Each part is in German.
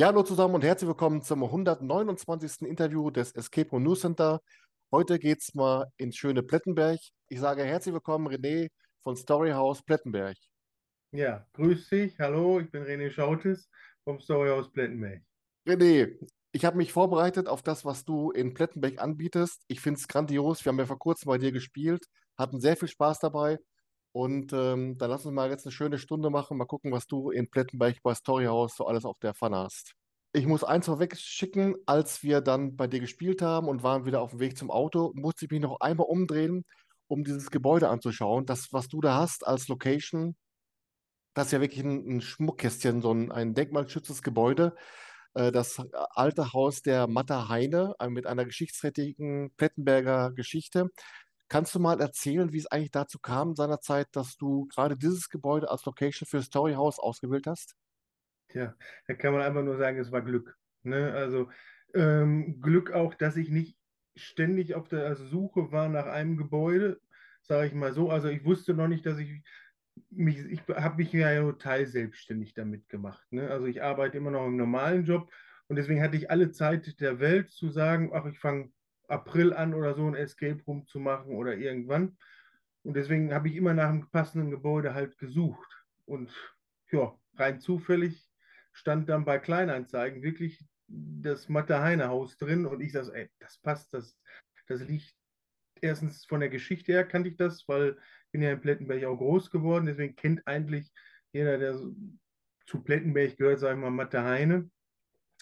Ja, hallo zusammen und herzlich willkommen zum 129. Interview des Escape Room News Center. Heute geht es mal ins schöne Plettenberg. Ich sage herzlich willkommen, René von Storyhouse Plettenberg. Ja, grüß dich. Hallo, ich bin René Schautis vom Storyhouse Plettenberg. René, ich habe mich vorbereitet auf das, was du in Plettenberg anbietest. Ich finde es grandios. Wir haben ja vor kurzem bei dir gespielt, hatten sehr viel Spaß dabei. Und ähm, dann lass uns mal jetzt eine schöne Stunde machen, mal gucken, was du in Plettenberg bei Storyhouse so alles auf der Pfanne hast. Ich muss eins vorweg schicken, als wir dann bei dir gespielt haben und waren wieder auf dem Weg zum Auto, musste ich mich noch einmal umdrehen, um dieses Gebäude anzuschauen. Das, was du da hast als Location, das ist ja wirklich ein, ein Schmuckkästchen, so ein, ein denkmalgeschütztes Gebäude. Äh, das alte Haus der Matter Heine äh, mit einer geschichtsträchtigen Plettenberger Geschichte. Kannst du mal erzählen, wie es eigentlich dazu kam seinerzeit, dass du gerade dieses Gebäude als Location für Story House ausgewählt hast? Tja, da kann man einfach nur sagen, es war Glück. Ne? Also ähm, Glück auch, dass ich nicht ständig auf der Suche war nach einem Gebäude, sage ich mal so. Also ich wusste noch nicht, dass ich mich, ich habe mich ja total selbstständig damit gemacht. Ne? Also ich arbeite immer noch im normalen Job und deswegen hatte ich alle Zeit der Welt zu sagen, ach, ich fange April an oder so ein Escape Room zu machen oder irgendwann. Und deswegen habe ich immer nach einem passenden Gebäude halt gesucht. Und ja, rein zufällig stand dann bei Kleinanzeigen wirklich das Matte-Heine-Haus drin und ich sage, ey, das passt, das, das liegt erstens von der Geschichte her kannte ich das, weil ich bin ja in Plettenberg auch groß geworden, deswegen kennt eigentlich jeder, der zu Plettenberg gehört, sagen wir mal, Matte Heine.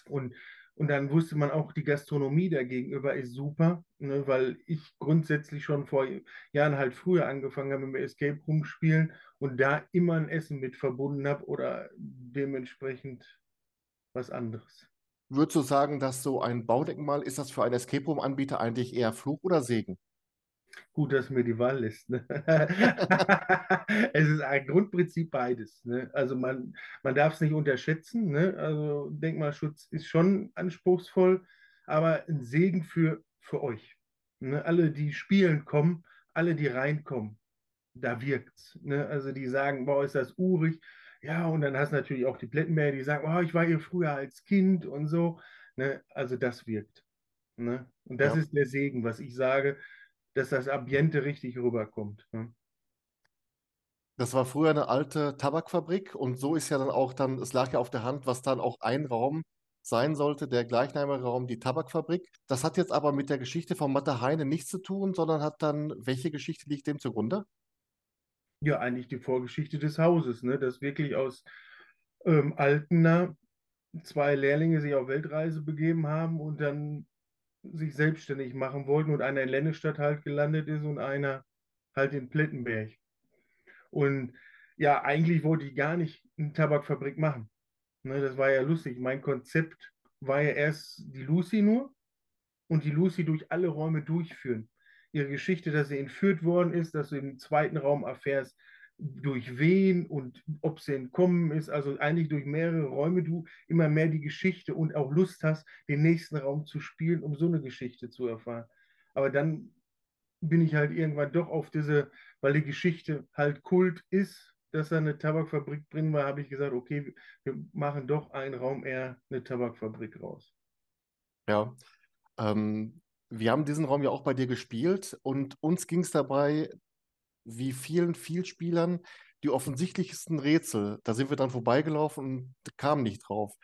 Und und dann wusste man auch, die Gastronomie dagegenüber ist super, ne, weil ich grundsätzlich schon vor Jahren halt früher angefangen habe mit Escape Room spielen und da immer ein Essen mit verbunden habe oder dementsprechend was anderes. Würdest du sagen, dass so ein Baudenkmal, ist das für einen Escape Room-Anbieter eigentlich eher Fluch oder Segen? Gut, dass mir die Wahl lässt. Ne? es ist ein Grundprinzip beides. Ne? Also man, man darf es nicht unterschätzen. Ne? Also Denkmalschutz ist schon anspruchsvoll, aber ein Segen für, für euch. Ne? Alle, die spielen kommen, alle, die reinkommen, da wirkt's. Ne? Also die sagen, boah, ist das urig. Ja, und dann hast du natürlich auch die Plettenberger, die sagen, oh, ich war hier früher als Kind und so. Ne? Also das wirkt. Und das ja. ist der Segen, was ich sage dass das Ambiente richtig rüberkommt. Ne? Das war früher eine alte Tabakfabrik und so ist ja dann auch dann, es lag ja auf der Hand, was dann auch ein Raum sein sollte, der gleichnamige Raum, die Tabakfabrik. Das hat jetzt aber mit der Geschichte von Matte Heine nichts zu tun, sondern hat dann, welche Geschichte liegt dem zugrunde? Ja, eigentlich die Vorgeschichte des Hauses, ne? dass wirklich aus ähm, Altena zwei Lehrlinge sich auf Weltreise begeben haben und dann sich selbstständig machen wollten und einer in Lennestadt halt gelandet ist und einer halt in Plettenberg. Und ja, eigentlich wollte ich gar nicht eine Tabakfabrik machen. Ne, das war ja lustig. Mein Konzept war ja erst die Lucy nur und die Lucy durch alle Räume durchführen. Ihre Geschichte, dass sie entführt worden ist, dass du im zweiten Raum erfährst, durch wen und ob sie entkommen ist, also eigentlich durch mehrere Räume du immer mehr die Geschichte und auch Lust hast, den nächsten Raum zu spielen, um so eine Geschichte zu erfahren. Aber dann bin ich halt irgendwann doch auf diese, weil die Geschichte halt Kult ist, dass da eine Tabakfabrik drin war, habe ich gesagt, okay, wir machen doch einen Raum eher eine Tabakfabrik raus. Ja, ähm, wir haben diesen Raum ja auch bei dir gespielt und uns ging es dabei wie vielen Vielspielern die offensichtlichsten Rätsel. Da sind wir dann vorbeigelaufen und kamen nicht drauf.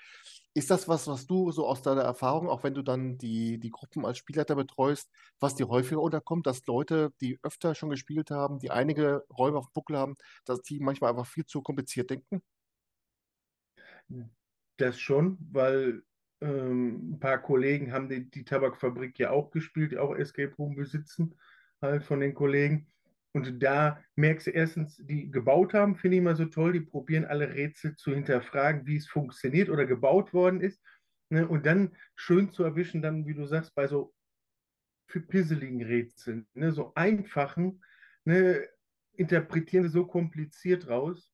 Ist das was, was du so aus deiner Erfahrung, auch wenn du dann die, die Gruppen als Spielleiter betreust, was dir häufiger unterkommt, dass Leute, die öfter schon gespielt haben, die einige Räume auf dem Buckel haben, dass die manchmal einfach viel zu kompliziert denken? Das schon, weil ähm, ein paar Kollegen haben die, die Tabakfabrik ja auch gespielt, die auch Escape Room besitzen, halt von den Kollegen. Und da merkst du erstens, die gebaut haben, finde ich immer so toll, die probieren alle Rätsel zu hinterfragen, wie es funktioniert oder gebaut worden ist. Ne? Und dann schön zu erwischen, dann, wie du sagst, bei so pisseligen Rätseln, ne? so einfachen, ne? interpretieren sie so kompliziert raus.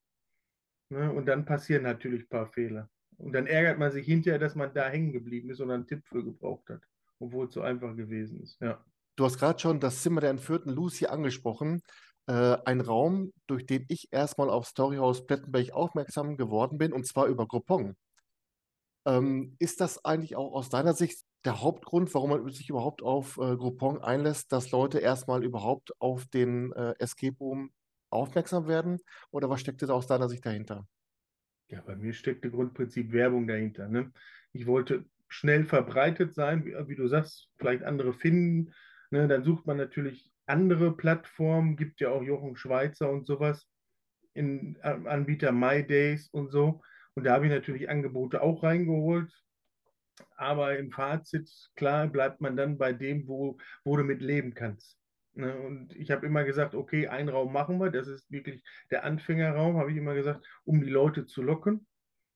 Ne? Und dann passieren natürlich ein paar Fehler. Und dann ärgert man sich hinterher, dass man da hängen geblieben ist und einen Tipp für gebraucht hat, obwohl es so einfach gewesen ist. Ja. Du hast gerade schon das Zimmer der entführten Lucy angesprochen. Äh, ein Raum, durch den ich erstmal auf Storyhouse Plettenberg aufmerksam geworden bin, und zwar über Groupon. Ähm, ist das eigentlich auch aus deiner Sicht der Hauptgrund, warum man sich überhaupt auf äh, Groupon einlässt, dass Leute erstmal überhaupt auf den äh, Escape Room aufmerksam werden? Oder was steckt da aus deiner Sicht dahinter? Ja, bei mir steckt im Grundprinzip Werbung dahinter. Ne? Ich wollte schnell verbreitet sein, wie, wie du sagst, vielleicht andere finden. Ne? Dann sucht man natürlich andere Plattformen, gibt ja auch Jochen Schweizer und sowas, in Anbieter MyDays und so. Und da habe ich natürlich Angebote auch reingeholt. Aber im Fazit, klar, bleibt man dann bei dem, wo, wo du mit leben kannst. Ne? Und ich habe immer gesagt, okay, einen Raum machen wir, das ist wirklich der Anfängerraum, habe ich immer gesagt, um die Leute zu locken,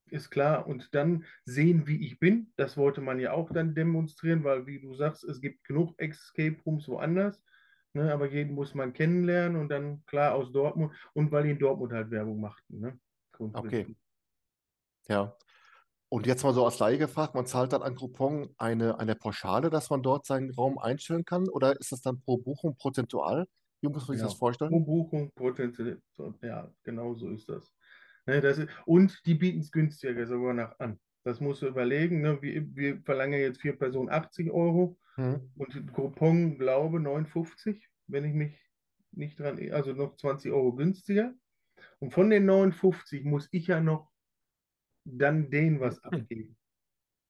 ist klar. Und dann sehen, wie ich bin, das wollte man ja auch dann demonstrieren, weil, wie du sagst, es gibt genug Escape Rooms woanders, ne? aber jeden muss man kennenlernen und dann klar aus Dortmund und weil die in Dortmund halt Werbung machten. Ne? Okay. Ja. Und jetzt mal so als Laie gefragt, man zahlt dann an Groupon eine, eine Pauschale, dass man dort seinen Raum einstellen kann? Oder ist das dann pro Buchung prozentual? Wie muss man sich Ja, das vorstellen? pro Buchung, so, ja, genau so ist das. Ne, das ist, und die bieten es günstiger sogar noch an. Das musst du überlegen. Ne? Wir, wir verlangen jetzt vier Personen 80 Euro Hm. und Groupon, glaube 59, wenn ich mich nicht dran, also noch 20 Euro günstiger. Und von den 59 muss ich ja noch dann denen was abgeben.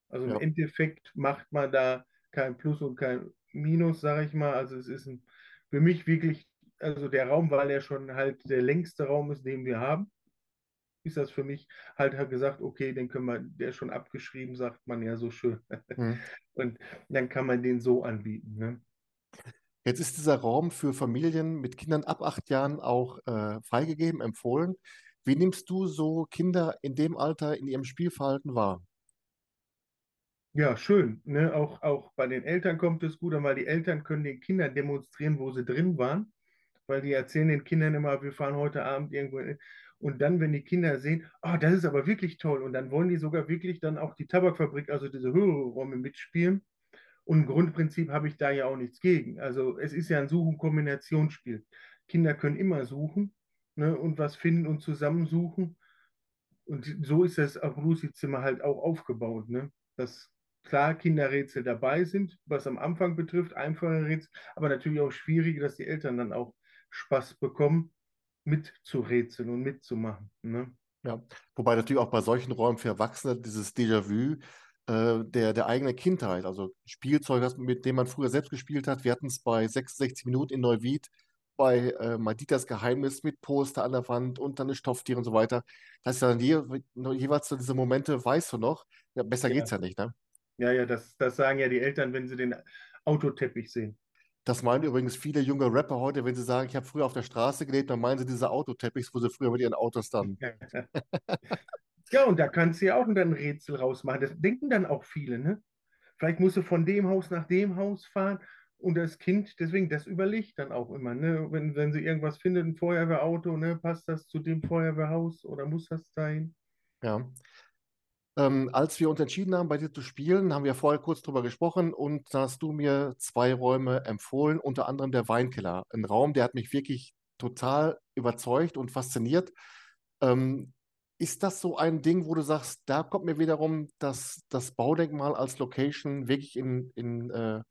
Also im Ja. Endeffekt macht man da kein Plus und kein Minus, sage ich mal. Also es ist ein, für mich wirklich, also der Raum, weil er schon halt der längste Raum ist, den wir haben, ist das für mich halt, halt gesagt, okay, den können wir, der ist schon abgeschrieben, sagt man ja so schön. Hm. Und dann kann man den so anbieten. Ne? Jetzt ist dieser Raum für Familien mit Kindern ab acht Jahren auch äh, freigegeben, empfohlen. Wie nimmst du so Kinder in dem Alter in ihrem Spielverhalten wahr? Ja, schön. Ne? Auch, auch bei den Eltern kommt es gut weil die Eltern können den Kindern demonstrieren, wo sie drin waren, weil die erzählen den Kindern immer, wir fahren heute Abend irgendwo. Und dann, wenn die Kinder sehen, oh, das ist aber wirklich toll, und dann wollen die sogar wirklich dann auch die Tabakfabrik, also diese höhere Räume mitspielen. Und im Grundprinzip habe ich da ja auch nichts gegen. Also es ist ja ein Suchen-Kombinationsspiel. Kinder können immer suchen ne, und was finden und zusammensuchen. Und so ist das auf Lucy-Zimmer halt auch aufgebaut, ne? Dass klar Kinderrätsel dabei sind, was am Anfang betrifft, einfache Rätsel, aber natürlich auch schwierige, dass die Eltern dann auch Spaß bekommen, mitzurätseln und mitzumachen. Ne? Ja, wobei natürlich auch bei solchen Räumen für Erwachsene dieses Déjà-vu äh, der, der eigenen Kindheit, also Spielzeug, das- mit dem man früher selbst gespielt hat. Wir hatten es bei 66 Minuten in Neuwied, bei äh, Maditas Geheimnis mit Poster an der Wand und dann eine Stofftier und so weiter. Das ist dann je, jeweils diese Momente, weißt du noch, ja, besser geht's Ja, ja nicht, ne? ja, ja das, das sagen ja die Eltern, wenn sie den Autoteppich sehen. Das meinen übrigens viele junge Rapper heute, wenn sie sagen, ich habe früher auf der Straße gelebt, dann meinen sie diese Autoteppichs, wo sie früher mit ihren Autos dann. Ja, und da kannst du ja auch dann ein Rätsel rausmachen. Das denken dann auch viele, ne? Vielleicht musst du von dem Haus nach dem Haus fahren und das Kind, deswegen, das überlegt dann auch immer, ne? Wenn, wenn sie irgendwas findet, ein Feuerwehrauto, ne? Passt das zu dem Feuerwehrhaus oder muss das sein? Ja. Ähm, als wir uns entschieden haben, bei dir zu spielen, haben wir vorher kurz drüber gesprochen und da hast du mir zwei Räume empfohlen, unter anderem der Weinkeller. Ein Raum, der hat mich wirklich total überzeugt und fasziniert. Ähm, ist das so ein Ding, wo du sagst, da kommt mir wiederum das, das Baudenkmal als Location wirklich in, in, äh,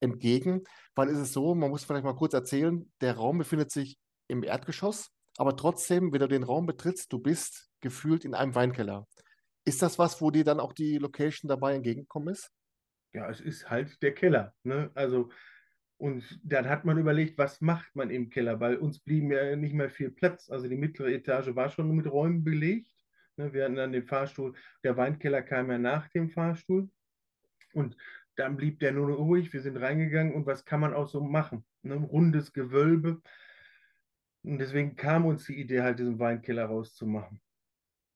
entgegen? Weil es ist so, man muss vielleicht mal kurz erzählen, der Raum befindet sich im Erdgeschoss, aber trotzdem, wenn du den Raum betrittst, du bist gefühlt in einem Weinkeller. Ist das was, wo dir dann auch die Location dabei entgegengekommen ist? Ja, es ist halt der Keller, ne? Also, und dann hat man überlegt, was macht man im Keller, weil uns blieben ja nicht mehr viel Platz. Also die mittlere Etage war schon mit Räumen belegt. Ne? Wir hatten dann den Fahrstuhl, der Weinkeller kam ja nach dem Fahrstuhl. Und dann blieb der nur ruhig. Wir sind reingegangen und was kann man auch so machen? Ne? Ein rundes Gewölbe. Und deswegen kam uns die Idee, halt diesen Weinkeller rauszumachen.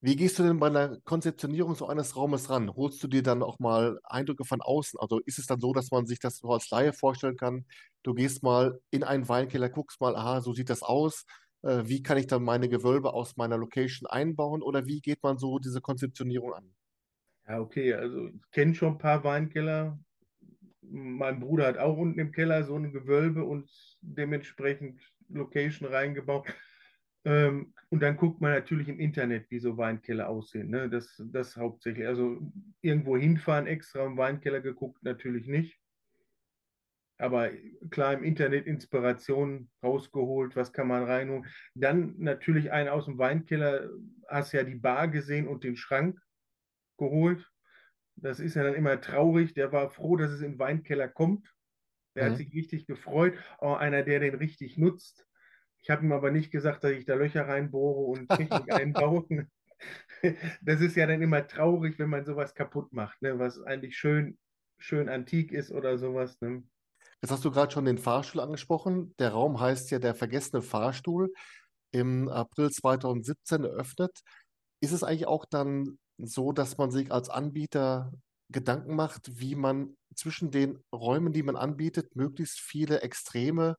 Wie gehst du denn bei der Konzeptionierung so eines Raumes ran? Holst du dir dann auch mal Eindrücke von außen? Also ist es dann so, dass man sich das so als Laie vorstellen kann? Du gehst mal in einen Weinkeller, guckst mal, aha, so sieht das aus. Äh, wie kann ich dann meine Gewölbe aus meiner Location einbauen? Oder wie geht man so diese Konzeptionierung an? Ja, okay, also ich kenne schon ein paar Weinkeller. Mein Bruder hat auch unten im Keller so ein Gewölbe und dementsprechend Location reingebaut. Ähm, und dann guckt man natürlich im Internet, wie so Weinkeller aussehen. Ne? Das, das hauptsächlich. Also irgendwo hinfahren, extra im Weinkeller geguckt, natürlich nicht. Aber klar, im Internet Inspiration rausgeholt, was kann man reinholen. Dann natürlich einen aus dem Weinkeller, hast ja die Bar gesehen und den Schrank geholt. Das ist ja dann immer traurig. Der war froh, dass es in den Weinkeller kommt. Der hat Mhm. sich richtig gefreut. Auch einer, der den richtig nutzt. Ich habe ihm aber nicht gesagt, dass ich da Löcher reinbohre und Technik einbaue. Das ist ja dann immer traurig, wenn man sowas kaputt macht, ne? Was eigentlich schön, schön antik ist oder sowas. Ne? Jetzt hast du gerade schon den Fahrstuhl angesprochen. Der Raum heißt ja der vergessene Fahrstuhl, im April 2017 eröffnet. Ist es eigentlich auch dann so, dass man sich als Anbieter Gedanken macht, wie man zwischen den Räumen, die man anbietet, möglichst viele Extreme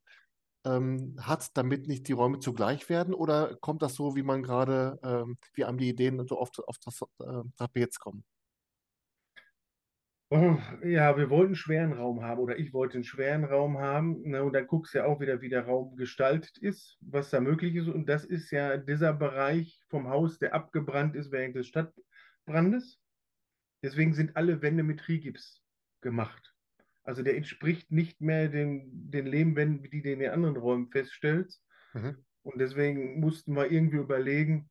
ähm, hat, damit nicht die Räume zugleich werden? Oder kommt das so, wie man gerade, ähm, wie einem die Ideen so oft auf das äh, Trapez kommen? Oh, ja, wir wollten einen schweren Raum haben oder ich wollte einen schweren Raum haben. Ne, und dann guckst du ja auch wieder, wie der Raum gestaltet ist, was da möglich ist. Und das ist ja dieser Bereich vom Haus, der abgebrannt ist während des Stadtbrandes. Deswegen sind alle Wände mit Trigips gemacht. Also der entspricht nicht mehr den, den Lehmwänden, die du in den anderen Räumen feststellst. Mhm. Und deswegen mussten wir irgendwie überlegen,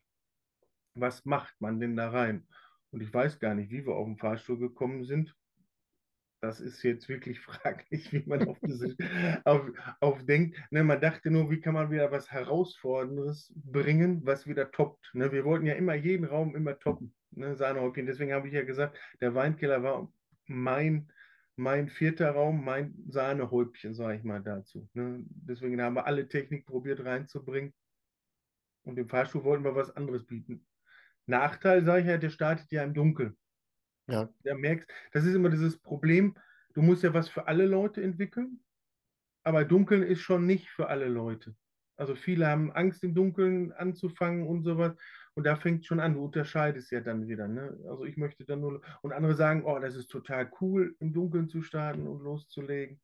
was macht man denn da rein? Und ich weiß gar nicht, wie wir auf den Fahrstuhl gekommen sind. Das ist jetzt wirklich fraglich, wie man auf diese auf, auf denkt. Ne, man dachte nur, wie kann man wieder was Herausforderndes bringen, was wieder toppt. Ne, wir wollten ja immer jeden Raum immer toppen. Ne, Sahnehäubchen. Deswegen habe ich ja gesagt, der Weinkeller war mein, mein vierter Raum, mein Sahnehäubchen, sage ich mal dazu. Ne, deswegen haben wir alle Technik probiert reinzubringen. Und im Fahrstuhl wollten wir was anderes bieten. Nachteil, sage ich ja, der startet ja im Dunkeln. Ja. Da merkst, das ist immer dieses Problem, du musst ja was für alle Leute entwickeln, aber Dunkeln ist schon nicht für alle Leute. Also viele haben Angst, im Dunkeln anzufangen und sowas. Und da fängt schon an, du unterscheidest ja dann wieder. Ne? Also ich möchte dann nur, und andere sagen, oh, das ist total cool, im Dunkeln zu starten und loszulegen.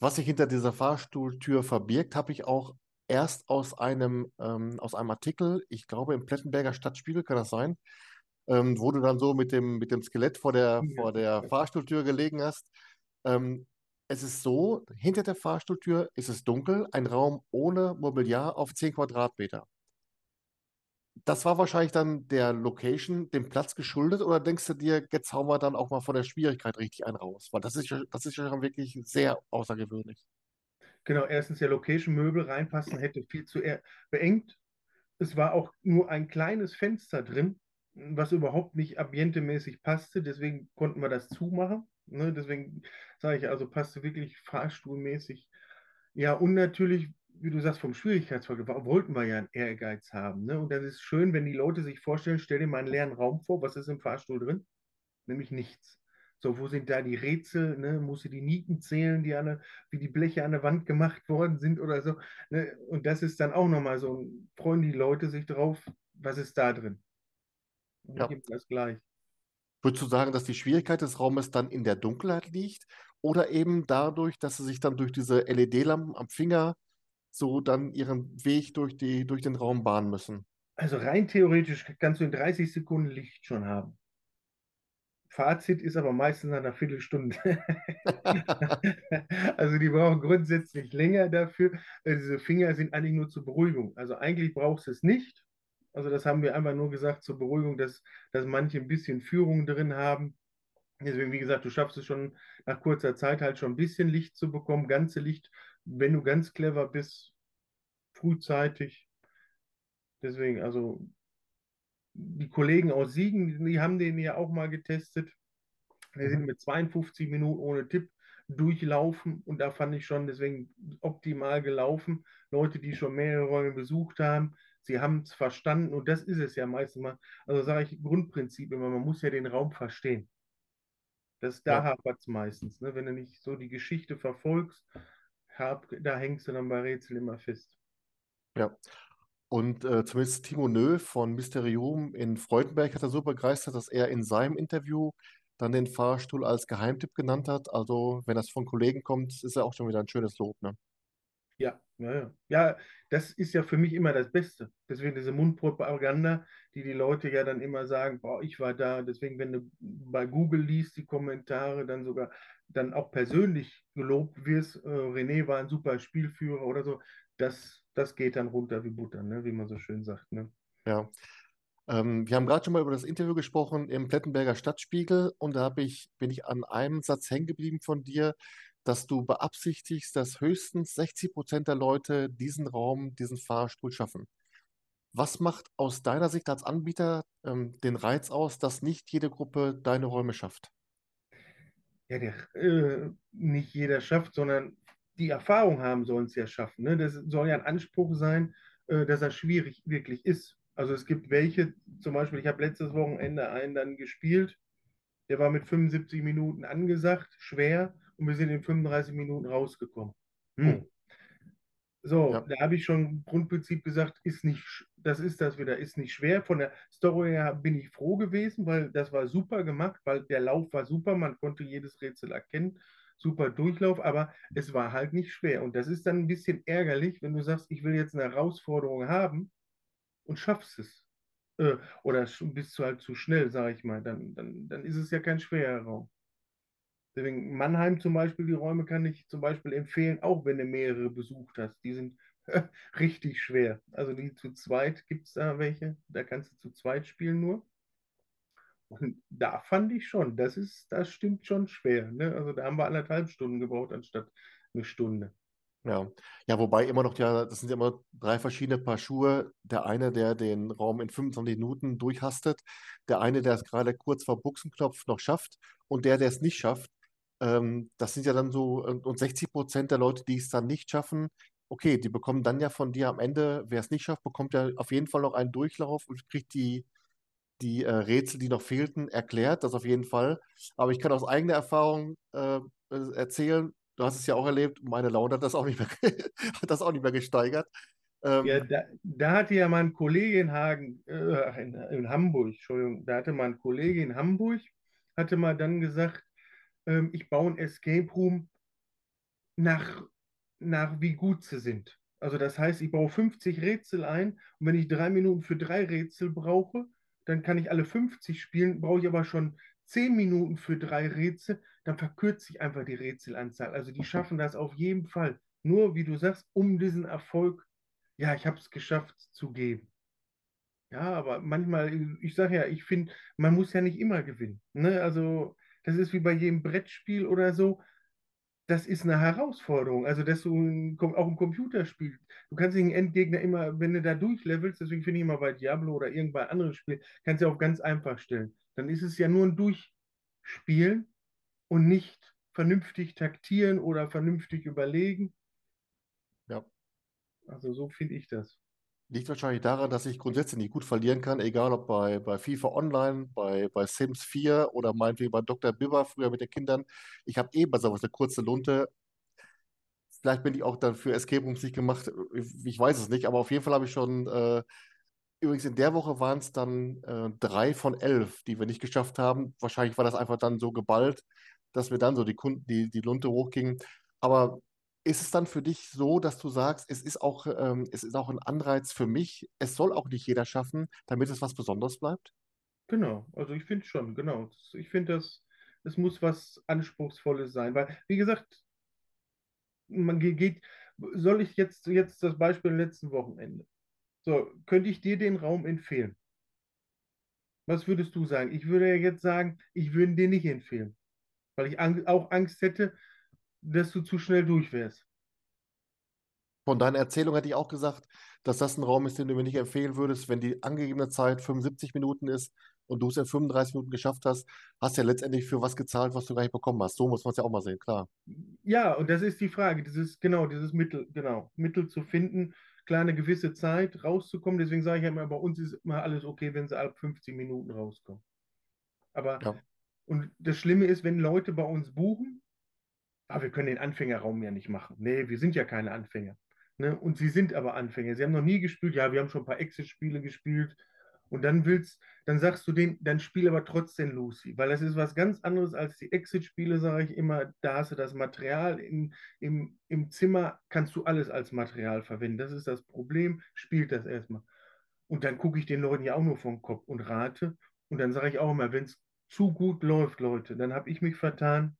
Was sich hinter dieser Fahrstuhltür verbirgt, habe ich auch erst aus einem, ähm, aus einem Artikel, ich glaube im Plettenberger Stadtspiegel, kann das sein, ähm, wo du dann so mit dem, mit dem Skelett vor der, vor der Fahrstuhltür gelegen hast. Ähm, es ist so, hinter der Fahrstuhltür ist es dunkel, ein Raum ohne Mobiliar auf 10 Quadratmeter. Das war wahrscheinlich dann der Location, dem Platz geschuldet, oder denkst du dir, jetzt hauen wir dann auch mal von der Schwierigkeit richtig einen raus? Weil das ist ja, schon wirklich sehr außergewöhnlich. Genau, erstens der Location-Möbel reinpassen hätte viel zu eher beengt. Es war auch nur ein kleines Fenster drin, was überhaupt nicht ambientemäßig passte. Deswegen konnten wir das zumachen. Ne? Deswegen sage ich also, passte wirklich fahrstuhlmäßig. Ja, und natürlich, wie du sagst, vom Schwierigkeitsgrad wollten wir ja einen Ehrgeiz haben. Ne? Und das ist schön, wenn die Leute sich vorstellen, stell dir mal einen leeren Raum vor, was ist im Fahrstuhl drin? Nämlich nichts. So, wo sind da die Rätsel? Ne? Musst du die Nieten zählen, die der, wie die Bleche an der Wand gemacht worden sind oder so? Ne? Und das ist dann auch nochmal so, freuen die Leute sich drauf, was ist da drin? Und Ja. das gleich. Würdest du sagen, dass die Schwierigkeit des Raumes dann in der Dunkelheit liegt oder eben dadurch, dass sie sich dann durch diese LED-Lampen am Finger so dann ihren Weg durch die, durch den Raum bahnen müssen? Also rein theoretisch kannst du in 30 Sekunden Licht schon haben. Fazit ist aber meistens nach einer Viertelstunde. Also die brauchen grundsätzlich länger dafür. Äh, Diese Finger sind eigentlich nur zur Beruhigung. Also eigentlich brauchst du es nicht. Also das haben wir einfach nur gesagt zur Beruhigung, dass, dass manche ein bisschen Führung drin haben. Deswegen, wie gesagt, du schaffst es schon nach kurzer Zeit halt schon ein bisschen Licht zu bekommen, ganze Licht, wenn du ganz clever bist, frühzeitig. Deswegen, also die Kollegen aus Siegen, die haben den ja auch mal getestet. Wir sind Mhm. mit 52 Minuten ohne Tipp durchlaufen und da fand ich schon deswegen optimal gelaufen. Leute, die schon mehrere Räume besucht haben, sie haben es verstanden und das ist es ja meistens mal. Also sage ich Grundprinzip immer, man muss ja den Raum verstehen. Das, da Ja, hapert es meistens. Ne? Wenn du nicht so die Geschichte verfolgst, hab, da hängst du dann bei Rätsel immer fest. ja. Und äh, zumindest Timo Nö von Mysterium in Freudenberg hat er so begeistert, dass er in seinem Interview dann den Fahrstuhl als Geheimtipp genannt hat. Also, wenn das von Kollegen kommt, ist er auch schon wieder ein schönes Lob, ne? Ja, ja, ja. Ja, das ist ja für mich immer das Beste. Deswegen diese Mundpropaganda, die die Leute ja dann immer sagen, boah, ich war da. Deswegen, wenn du bei Google liest, die Kommentare, dann sogar dann auch persönlich gelobt wirst, äh, René war ein super Spielführer oder so, das, das geht dann runter wie Butter, ne? Wie man so schön sagt, ne? Ja. Ähm, wir haben gerade schon mal über das Interview gesprochen im Plettenberger Stadtspiegel und da ich, bin ich an einem Satz hängen geblieben von dir, dass du beabsichtigst, dass höchstens 60 Prozent der Leute diesen Raum, diesen Fahrstuhl schaffen. Was macht aus deiner Sicht als Anbieter ähm, den Reiz aus, dass nicht jede Gruppe deine Räume schafft? Ja, der, äh, nicht jeder schafft, sondern die Erfahrung haben sollen es ja schaffen. Ne? Das soll ja ein Anspruch sein, äh, dass er schwierig wirklich ist. Also es gibt welche, zum Beispiel, ich habe letztes Wochenende einen dann gespielt, der war mit 75 Minuten angesagt, schwer, und wir sind in 35 Minuten rausgekommen. Hm. So, ja, da habe ich schon im Grundprinzip gesagt, ist nicht, das ist das wieder, ist nicht schwer. Von der Story her bin ich froh gewesen, weil das war super gemacht, weil der Lauf war super, man konnte jedes Rätsel erkennen, super Durchlauf, aber es war halt nicht schwer. Und das ist dann ein bisschen ärgerlich, wenn du sagst, ich will jetzt eine Herausforderung haben und schaffst es. Äh, oder bist du halt zu schnell, sage ich mal, dann, dann, dann ist es ja kein schwerer Raum. Deswegen Mannheim zum Beispiel, die Räume kann ich zum Beispiel empfehlen, auch wenn du mehrere besucht hast. Die sind richtig schwer. Also die zu zweit gibt es da welche. Da kannst du zu zweit spielen nur. Und da fand ich schon, das ist, das stimmt schon schwer. Ne? Also da haben wir anderthalb Stunden gebraucht anstatt eine Stunde. ja. Ja, wobei immer noch, ja, das sind ja immer drei verschiedene Paar Schuhe. Der eine, der den Raum in 25 Minuten durchhastet, der eine, der es gerade kurz vor Buchsenknopf noch schafft und der, der es nicht schafft. Ähm, das sind ja dann so, und und 60 Prozent der Leute, die es dann nicht schaffen, okay, die bekommen dann ja von dir am Ende, wer es nicht schafft, bekommt ja auf jeden Fall noch einen Durchlauf und kriegt die die äh, Rätsel, die noch fehlten, erklärt, das auf jeden Fall. Aber ich kann aus eigener Erfahrung äh, äh, erzählen, du hast es ja auch erlebt, meine Laune hat das auch nicht mehr, hat das auch nicht mehr gesteigert. Ja, Ähm, da, da hatte ja mal ein Kollege in Hagen, äh, in, in Hamburg, Entschuldigung, da hatte mal ein Kollege in Hamburg, hatte mal dann gesagt, ähm, ich baue ein Escape Room nach, nach wie gut sie sind. Also das heißt, ich baue 50 Rätsel ein und wenn ich drei Minuten für drei Rätsel brauche, dann kann ich alle 50 spielen, brauche ich aber schon 10 Minuten für drei Rätsel, dann verkürze ich einfach die Rätselanzahl. Also die schaffen das auf jeden Fall. Nur, wie du sagst, um diesen Erfolg, ja, ich habe es geschafft zu geben. Ja, aber manchmal, ich sage ja, ich finde, man muss ja nicht immer gewinnen. Ne? Also das ist wie bei jedem Brettspiel oder so das ist eine Herausforderung. Also, dass du ein, auch ein Computerspiel, du kannst den Endgegner immer, wenn du da durchlevelst, deswegen finde ich immer bei Diablo oder irgendein anderes Spiel, kannst du auf ganz einfach stellen. Dann ist es ja nur ein Durchspielen und nicht vernünftig taktieren oder vernünftig überlegen. ja, Also, so finde ich das. Liegt wahrscheinlich daran, dass ich grundsätzlich nicht gut verlieren kann, egal ob bei, bei FIFA Online, bei, bei Sims 4 oder meinetwegen bei Dr. Bibber früher mit den Kindern. Ich habe bei sowas eine kurze Lunte. Vielleicht bin ich auch dann für Escape Rooms nicht gemacht, ich, ich weiß es nicht, aber auf jeden Fall habe ich schon äh, Übrigens, in der Woche waren es dann äh, drei von elf, die wir nicht geschafft haben. Wahrscheinlich war das einfach dann so geballt, dass wir dann so die, Kunden, die, die Lunte hochgingen. Aber ist es dann für dich so, dass du sagst, es ist auch, ähm, es ist auch ein Anreiz für mich, es soll auch nicht jeder schaffen, damit es was Besonderes bleibt? Genau, also ich finde schon, genau. Ich finde das, es muss was Anspruchsvolles sein, weil, wie gesagt, man ge- geht, soll ich jetzt, jetzt das Beispiel letzten Wochenende. So, könnte ich dir den Raum empfehlen? Was würdest du sagen? Ich würde ja jetzt sagen, ich würde dir nicht empfehlen, weil ich ang auch Angst hätte, dass du zu schnell durch wärst. Von deiner Erzählung hätte ich auch gesagt, dass das ein Raum ist, den du mir nicht empfehlen würdest, wenn die angegebene Zeit 75 Minuten ist und du es in 35 Minuten geschafft hast, hast du ja letztendlich für was gezahlt, was du gar nicht bekommen hast. So muss man es ja auch mal sehen, klar. Ja, und das ist die Frage, dieses, genau, dieses Mittel, genau, Mittel zu finden, klar eine gewisse Zeit rauszukommen. Deswegen sage ich ja immer, bei uns ist immer alles okay, wenn sie ab 50 Minuten rauskommen. Aber, Ja. und das Schlimme ist, wenn Leute bei uns buchen, ah, wir können den Anfängerraum ja nicht machen. Nee, wir sind ja keine Anfänger. Ne? Und sie sind aber Anfänger. Sie haben noch nie gespielt. Ja, wir haben schon ein paar Exit-Spiele gespielt. Und dann willst, dann sagst du denen, dann spiel aber trotzdem Lucy, weil das ist was ganz anderes als die Exit-Spiele, sage ich immer. Da hast du das Material in, im, im Zimmer, kannst du alles als Material verwenden. Das ist das Problem, spielt das erstmal. Und dann gucke ich den Leuten ja auch nur vom Kopf und rate. Und dann sage ich auch immer, wenn es zu gut läuft, Leute, dann habe ich mich vertan.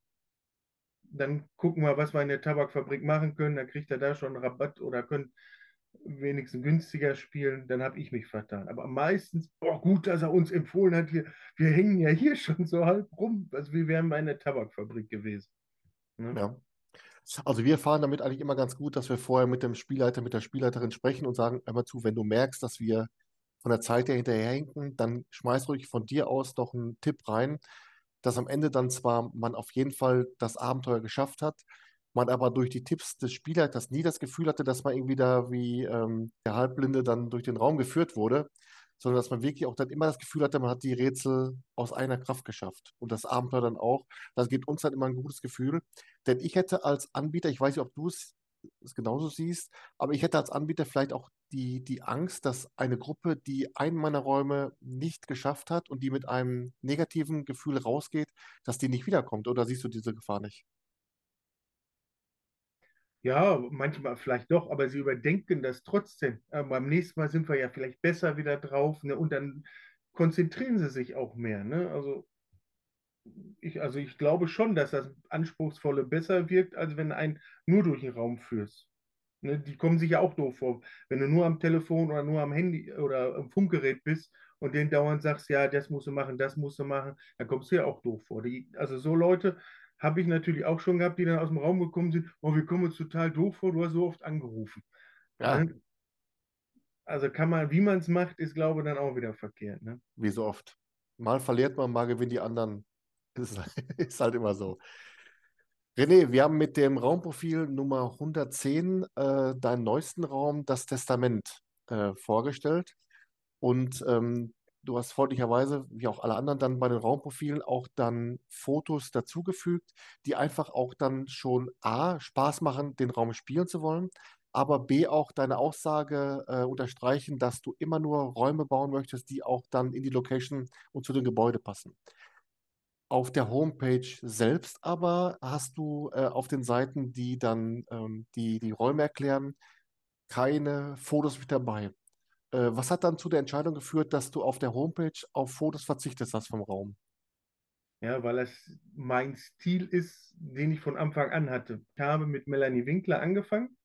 Dann gucken wir, was wir in der Tabakfabrik machen können. Dann kriegt er da schon einen Rabatt oder könnt wenigstens günstiger spielen. Dann habe ich mich vertan. Aber meistens, oh gut, dass er uns empfohlen hat, hier, wir hängen ja hier schon so halb rum. Also wir wären bei einer Tabakfabrik gewesen. Ne? Ja. Also wir fahren damit eigentlich immer ganz gut, dass wir vorher mit dem Spielleiter, mit der Spielleiterin sprechen und sagen, hör mal zu, wenn du merkst, dass wir von der Zeit her hinterherhinken, dann schmeiß ruhig von dir aus doch einen Tipp rein, dass am Ende dann zwar man auf jeden Fall das Abenteuer geschafft hat, man aber durch die Tipps des Spielleiters nie das Gefühl hatte, dass man irgendwie da wie ähm, der Halbblinde dann durch den Raum geführt wurde, sondern dass man wirklich auch dann immer das Gefühl hatte, man hat die Rätsel aus einer Kraft geschafft und das Abenteuer dann auch. Das gibt uns dann immer ein gutes Gefühl, denn ich hätte als Anbieter, ich weiß nicht, ob du es genauso siehst, aber ich hätte als Anbieter vielleicht auch die, die Angst, dass eine Gruppe, die einen meiner Räume nicht geschafft hat und die mit einem negativen Gefühl rausgeht, dass die nicht wiederkommt. Oder siehst du diese Gefahr nicht? Ja, manchmal vielleicht doch, aber sie überdenken das trotzdem. Aber äh, beim nächsten Mal sind wir ja vielleicht besser wieder drauf ne? und dann konzentrieren sie sich auch mehr. Ne? Also, ich, also ich glaube schon, dass das Anspruchsvolle besser wirkt, als wenn ein nur durch den Raum führst. Ne? Die kommen sich ja auch doof vor. Wenn du nur am Telefon oder nur am Handy oder am Funkgerät bist und denen dauernd sagst, ja, das musst du machen, das musst du machen, dann kommst du ja auch doof vor. Die, also so Leute habe ich natürlich auch schon gehabt, die dann aus dem Raum gekommen sind, oh, wir kommen uns total doof vor, du hast so oft angerufen. Ja. Ne? Also kann man, wie man es macht, ist, glaube ich, dann auch wieder verkehrt. Ne? Wie so oft. Mal verliert man, mal gewinnen die anderen. Ist, ist halt immer so. René, wir haben mit dem Raumprofil Nummer 110 äh, deinen neuesten Raum, das Testament, äh, vorgestellt. Und ähm, du hast freundlicherweise, wie auch alle anderen, dann bei den Raumprofilen auch dann Fotos dazugefügt, die einfach auch dann schon A, Spaß machen, den Raum spielen zu wollen, aber B, auch deine Aussage äh, unterstreichen, dass du immer nur Räume bauen möchtest, die auch dann in die Location und zu den Gebäuden passen. Auf der Homepage selbst aber hast du äh, auf den Seiten, die dann ähm, die, die Räume erklären, keine Fotos mit dabei. Äh, was hat dann zu der Entscheidung geführt, dass du auf der Homepage auf Fotos verzichtet hast vom Raum? Ja, weil es mein Stil ist, den ich von Anfang an hatte. Ich habe mit Melanie Winkler angefangen.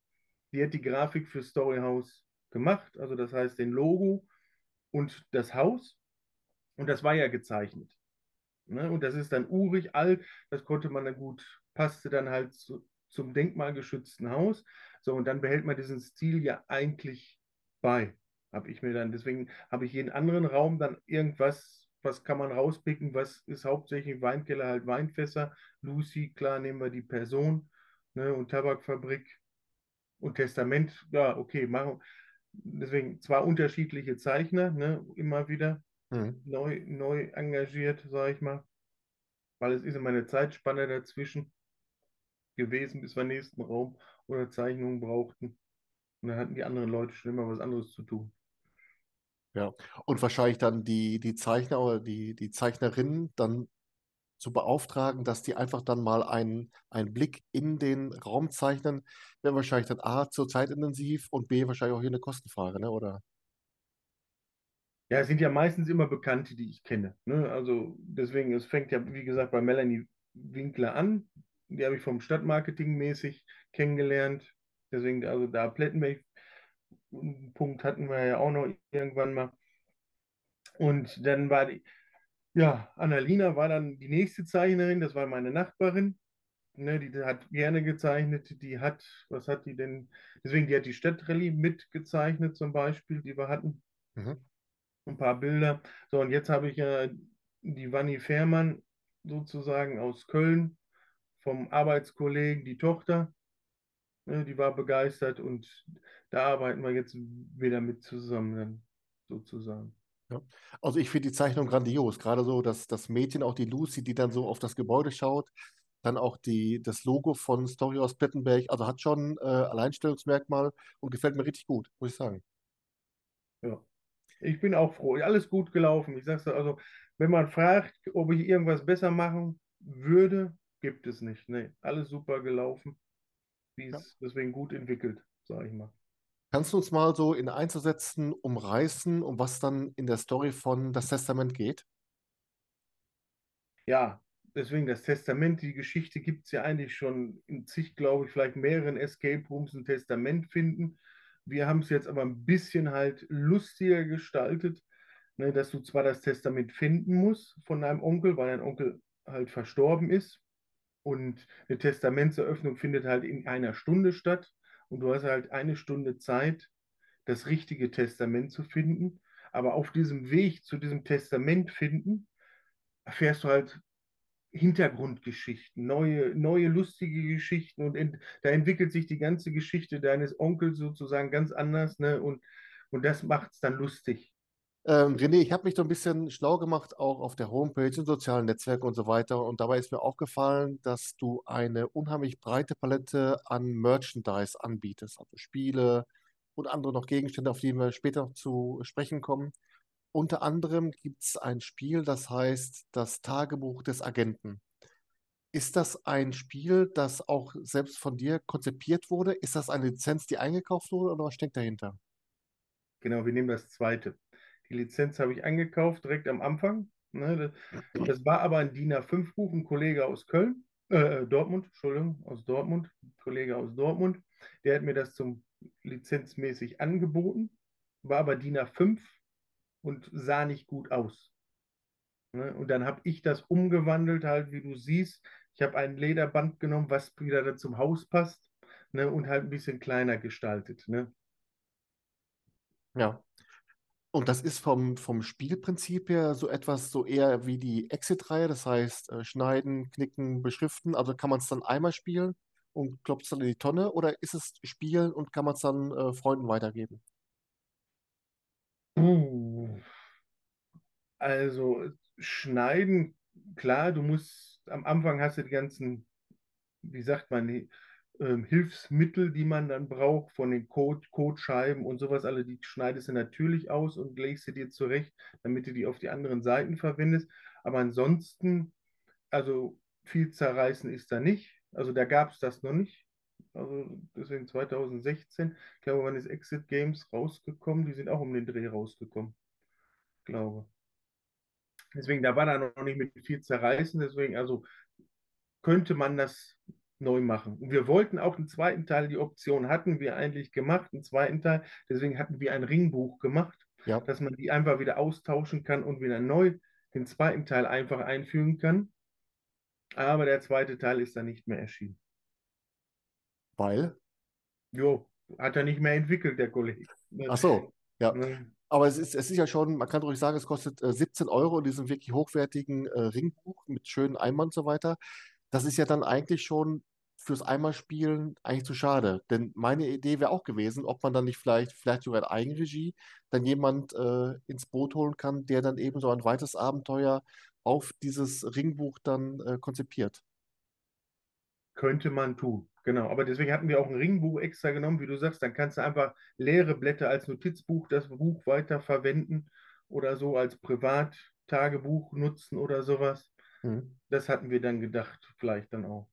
Die hat die Grafik für Storyhouse gemacht, also das heißt den Logo und das Haus. Und das war ja gezeichnet. Ne? Und das ist dann urig alt, das konnte man dann gut, passte dann halt zu, zum denkmalgeschützten Haus. So, und dann behält man diesen Stil ja eigentlich bei habe ich mir dann, deswegen habe ich jeden anderen Raum dann irgendwas, was kann man rauspicken, was ist hauptsächlich Weinkeller, halt Weinfässer, Lucy, klar, nehmen wir die Person, ne, und Tabakfabrik und Testament, ja, okay, machen. Deswegen zwar unterschiedliche Zeichner, ne, immer wieder mhm. neu, neu engagiert, sage ich mal, weil es ist immer eine Zeitspanne dazwischen gewesen, bis wir nächsten Raum oder Zeichnungen brauchten. Und dann hatten die anderen Leute schon immer was anderes zu tun. Ja, und wahrscheinlich dann die, die Zeichner oder die, die Zeichnerinnen dann zu beauftragen, dass die einfach dann mal einen, einen Blick in den Raum zeichnen, wäre wahrscheinlich dann A, zur zeitintensiv und B, wahrscheinlich auch hier eine Kostenfrage, ne? oder? Ja, es sind ja meistens immer Bekannte, die ich kenne. Ne? Also deswegen, es fängt ja, wie gesagt, bei Melanie Winkler an. Die habe ich vom Stadtmarketing mäßig kennengelernt. Deswegen, also da Plettenberg Punkt hatten wir ja auch noch irgendwann mal. Und dann war die, ja, Annalina war dann die nächste Zeichnerin, das war meine Nachbarin. Ne, die hat gerne gezeichnet, die hat, was hat die denn? Deswegen, die hat die Stadtrallye mitgezeichnet zum Beispiel, die wir hatten. Mhm. Ein paar Bilder. So, und jetzt habe ich ja die Wanni Fährmann sozusagen aus Köln, vom Arbeitskollegen, die Tochter. Ne, die war begeistert und da arbeiten wir jetzt wieder mit zusammen, sozusagen. Ja. Also ich finde die Zeichnung grandios, gerade so, dass das Mädchen, auch die Lucy, die dann so auf das Gebäude schaut, dann auch die, das Logo von Story aus Plettenberg, also hat schon äh, Alleinstellungsmerkmal und gefällt mir richtig gut, muss ich sagen. Ja. Ich bin auch froh. Alles gut gelaufen. Ich sag's also, wenn man fragt, ob ich irgendwas besser machen würde, gibt es nicht. Nee, alles super gelaufen. Wie Ja. es deswegen gut entwickelt, sage ich mal. Kannst du uns mal so in Einzelsätzen umreißen, um was dann in der Story von Das Testament geht? Ja, deswegen das Testament, die Geschichte gibt es ja eigentlich schon in zig, glaube ich, vielleicht mehreren Escape Rooms ein Testament finden. Wir haben es jetzt aber ein bisschen halt lustiger gestaltet, ne, dass du zwar das Testament finden musst von deinem Onkel, weil dein Onkel halt verstorben ist. Und eine Testamentseröffnung findet halt in einer Stunde statt. Und du hast halt eine Stunde Zeit, das richtige Testament zu finden. Aber auf diesem Weg zu diesem Testament finden, erfährst du halt Hintergrundgeschichten, neue, neue lustige Geschichten und ent, da entwickelt sich die ganze Geschichte deines Onkels sozusagen ganz anders, ne? Und, und das macht es dann lustig. Ähm, René, ich habe mich so ein bisschen schlau gemacht, auch auf der Homepage, in sozialen Netzwerken und so weiter. Und dabei ist mir aufgefallen, dass du eine unheimlich breite Palette an Merchandise anbietest, also Spiele und andere noch Gegenstände, auf die wir später noch zu sprechen kommen. Unter anderem gibt es ein Spiel, das heißt Das Tagebuch des Agenten. Ist das ein Spiel, das auch selbst von dir konzipiert wurde? Ist das eine Lizenz, die eingekauft wurde oder was steckt dahinter? Genau, wir nehmen das zweite. Die Lizenz habe ich eingekauft direkt am Anfang. Ne? Das, war aber ein DIN A5-Buch, ein Kollege aus Köln, äh, Dortmund, Entschuldigung, aus Dortmund, Kollege aus Dortmund, der hat mir das zum lizenzmäßig angeboten, war aber DIN A5 und sah nicht gut aus. Ne? Und dann habe ich das umgewandelt, halt, wie du siehst. Ich habe ein Lederband genommen, was wieder zum Haus passt, ne? Und halt ein bisschen kleiner gestaltet. Ne? Ja. Und das ist vom, vom Spielprinzip her so etwas so eher wie die Exit-Reihe, das heißt äh, schneiden, knicken, beschriften. Also kann man es dann einmal spielen und klopft es dann in die Tonne oder ist es spielen und kann man es dann äh, Freunden weitergeben? Uh. Also schneiden, klar, du musst, am Anfang hast du die ganzen, wie sagt man, ähm, Hilfsmittel, die man dann braucht, von den Code, Codescheiben und sowas, alle, die schneidest du natürlich aus und legst sie dir zurecht, damit du die auf die anderen Seiten verwendest. Aber ansonsten, also viel zerreißen ist da nicht. Also da gab es das noch nicht. Also deswegen 2016, ich glaube, wann ist Exit Games rausgekommen? Die sind auch um den Dreh rausgekommen, glaube. Deswegen, da war da noch nicht mit viel zerreißen. Deswegen, also könnte man das neu machen. Und wir wollten auch einen zweiten Teil, die Option hatten wir eigentlich gemacht, einen zweiten Teil. Deswegen hatten wir ein Ringbuch gemacht, Ja. dass man die einfach wieder austauschen kann und wieder neu den zweiten Teil einfach einfügen kann. Aber der zweite Teil ist dann nicht mehr erschienen. Weil? Jo, hat er nicht mehr entwickelt, der Kollege. Ach so, ja. Ne? Aber es ist, es ist ja schon, man kann ruhig sagen, es kostet äh, 17 Euro in diesem wirklich hochwertigen äh, Ringbuch mit schönen Einband und so weiter. Das ist ja dann eigentlich schon fürs Einmalspielen eigentlich zu schade. Denn meine Idee wäre auch gewesen, ob man dann nicht vielleicht, vielleicht sogar in Eigenregie dann jemand äh, ins Boot holen kann, der dann eben so ein weites Abenteuer auf dieses Ringbuch dann äh, konzipiert. Könnte man tun. Genau, aber deswegen hatten wir auch ein Ringbuch extra genommen, wie du sagst, dann kannst du einfach leere Blätter als Notizbuch, das Buch weiter verwenden oder so als Privattagebuch nutzen oder sowas. Mhm. Das hatten wir dann gedacht, vielleicht dann auch.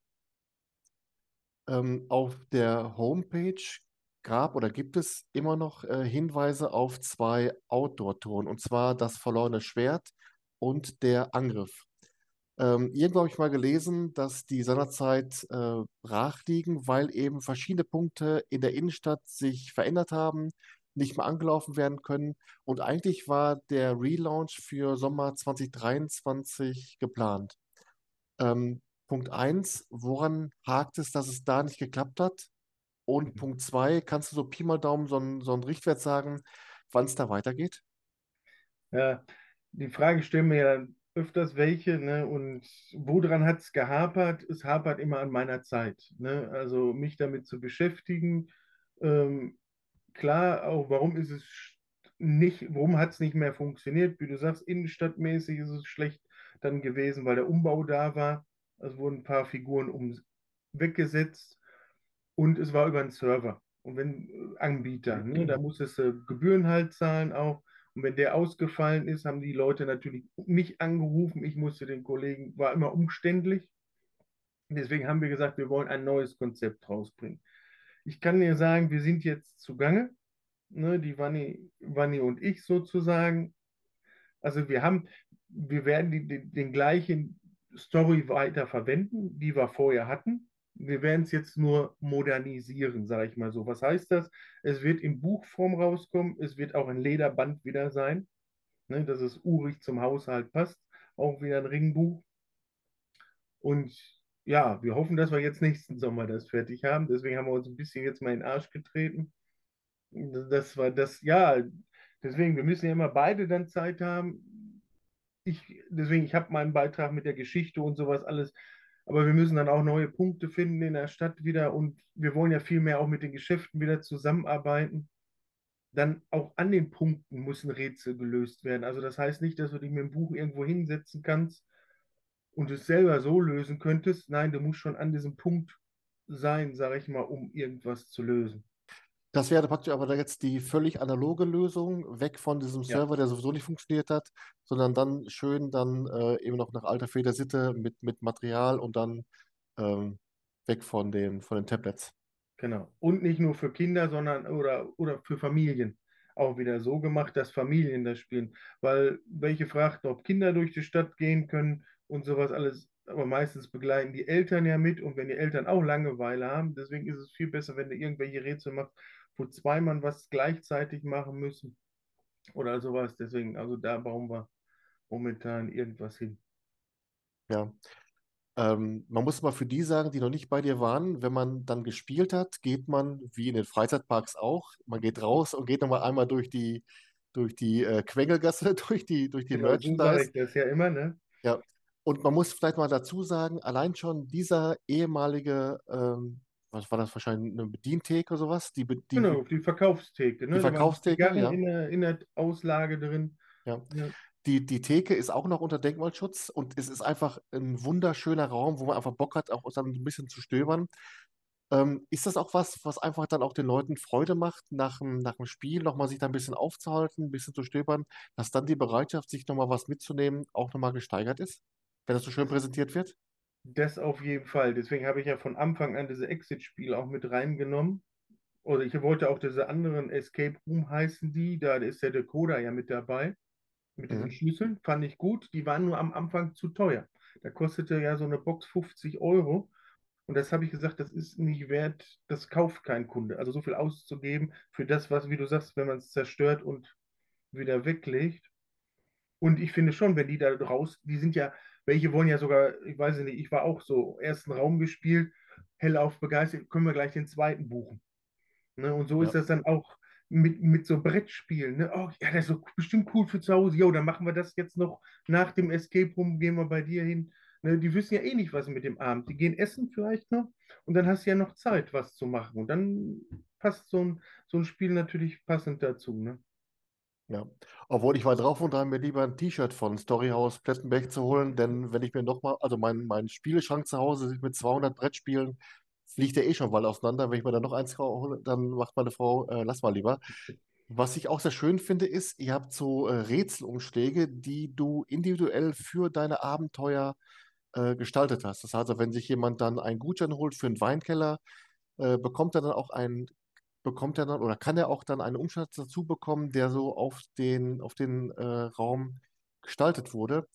Ähm, auf der Homepage gab oder gibt es immer noch äh, Hinweise auf zwei Outdoor-Touren, und zwar das verlorene Schwert und der Angriff. Ähm, irgendwo habe ich mal gelesen, dass die seinerzeit äh, brach liegen, weil eben verschiedene Punkte in der Innenstadt sich verändert haben, nicht mehr angelaufen werden können. Und eigentlich war der Relaunch für Sommer 2023 geplant. Ähm, Punkt 1, woran hakt es, dass es da nicht geklappt hat? Und Punkt 2, kannst du so Pi mal Daumen so einen, so Richtwert sagen, wann es da weitergeht? Ja, die Frage stellen mir öfters welche, ne? Und woran hat es gehapert? Es hapert immer an meiner Zeit, ne? Also mich damit zu beschäftigen. Ähm, klar, auch warum ist es nicht, warum hat es nicht mehr funktioniert? Wie du sagst, innenstadtmäßig ist es schlecht dann gewesen, weil der Umbau da war. Es wurden ein paar Figuren um, weggesetzt und es war über einen Server und wenn äh, Anbieter, ne, da musstest du Gebühren halt zahlen auch Und wenn der ausgefallen ist, haben die Leute natürlich mich angerufen. Ich musste den Kollegen, war immer umständlich. Deswegen haben wir gesagt, wir wollen ein neues Konzept rausbringen. Ich kann dir sagen, wir sind jetzt zugange, ne, die Wanni, Wanni und ich sozusagen. Also wir haben, wir werden die, die, den gleichen Story weiter verwenden, die wir vorher hatten. Wir werden es jetzt nur modernisieren, sage ich mal so. Was heißt das? Es wird in Buchform rauskommen, es wird auch ein Lederband wieder sein, ne, dass es urig zum Haushalt passt. Auch wieder ein Ringbuch. Und ja, wir hoffen, dass wir jetzt nächsten Sommer das fertig haben. Deswegen haben wir uns ein bisschen jetzt mal in den Arsch getreten. Das war das, ja, deswegen, wir müssen ja immer beide dann Zeit haben. Ich, deswegen, ich habe meinen Beitrag mit der Geschichte und sowas alles, aber wir müssen dann auch neue Punkte finden in der Stadt wieder und wir wollen ja viel mehr auch mit den Geschäften wieder zusammenarbeiten. Dann auch an den Punkten müssen Rätsel gelöst werden. Also das heißt nicht, dass du dich mit dem Buch irgendwo hinsetzen kannst und es selber so lösen könntest. Nein, du musst schon an diesem Punkt sein, sage ich mal, um irgendwas zu lösen. Das wäre praktisch aber jetzt die völlig analoge Lösung, weg von diesem Ja. Server, der sowieso nicht funktioniert hat, sondern dann schön dann äh, eben noch nach alter Federsitte mit, mit Material und dann ähm, weg von den, von den Tablets. Genau. Und nicht nur für Kinder, sondern oder, oder für Familien. Auch wieder so gemacht, dass Familien das spielen. Weil welche fragten, ob Kinder durch die Stadt gehen können und sowas alles. Aber meistens begleiten die Eltern ja mit. Und wenn die Eltern auch Langeweile haben, deswegen ist es viel besser, wenn du irgendwelche Rätsel machst, wo zwei Mann was gleichzeitig machen müssen. Oder sowas. Deswegen, also da bauen wir momentan irgendwas hin. Ja. Ähm, man muss mal für die sagen, die noch nicht bei dir waren, wenn man dann gespielt hat, geht man, wie in den Freizeitparks auch, man geht raus und geht nochmal einmal durch die, durch die äh, Quengelgasse, durch die, durch die Genau, Merchandise. das ja immer, ne? Ja. Und man muss vielleicht mal dazu sagen, allein schon dieser ehemalige, ähm, was war das wahrscheinlich, eine Bedientheke oder sowas? Die, die, Genau, die Verkaufstheke, ne? Die Verkaufstheke, ja. in der, in der Auslage drin. Ja. Ja. Die, die Theke ist auch noch unter Denkmalschutz und es ist einfach ein wunderschöner Raum, wo man einfach Bock hat, auch dann ein bisschen zu stöbern. Ähm, ist das auch was, was einfach dann auch den Leuten Freude macht, nach dem, nach dem Spiel nochmal sich da ein bisschen aufzuhalten, ein bisschen zu stöbern, dass dann die Bereitschaft, sich nochmal was mitzunehmen, auch nochmal gesteigert ist, wenn das so schön präsentiert wird? Das auf jeden Fall. Deswegen habe ich ja von Anfang an diese Exit-Spiele auch mit reingenommen. Oder ich wollte auch diese anderen Escape Room heißen die. Da ist der Decoder ja mit dabei. Mit diesen Mhm. Schlüsseln. Fand ich gut. Die waren nur am Anfang zu teuer. Da kostete ja so eine Box 50 Euro. Und das habe ich gesagt, das ist nicht wert, das kauft kein Kunde. Also so viel auszugeben für das, was, wie du sagst, wenn man es zerstört und wieder weglegt. Und ich finde schon, wenn die da raus, die sind ja, welche wollen ja sogar, ich weiß nicht, ich war auch so, ersten Raum gespielt, hellauf begeistert, können wir gleich den zweiten buchen. Ne? Und so ist Ja. das dann auch mit, mit so Brettspielen. Ne? Oh, ja, das ist so bestimmt cool für zu Hause. Jo, dann machen wir das jetzt noch nach dem Escape Room, gehen wir bei dir hin. Ne? Die wissen ja eh nicht, was mit dem Abend. Die gehen essen vielleicht noch und dann hast du ja noch Zeit, was zu machen. Und dann passt so ein, so ein Spiel natürlich passend dazu. Ne? Ja, obwohl ich war drauf und dran, mir lieber ein T-Shirt von Storyhouse Plettenberg zu holen, denn wenn ich mir nochmal, also mein, mein Spieleschrank zu Hause mit 200 Brettspielen, fliegt der eh schon bald auseinander. Wenn ich mir dann noch eins hole, dann macht meine Frau, äh, lass mal lieber. Was ich auch sehr schön finde, ist, ihr habt so äh, Rätselumschläge, die du individuell für deine Abenteuer äh, gestaltet hast. Das heißt, wenn sich jemand dann einen Gutschein holt für einen Weinkeller, äh, bekommt er dann auch einen bekommt er dann oder kann er auch dann einen Umschlag dazu bekommen, der so auf den, auf den äh, Raum gestaltet wurde.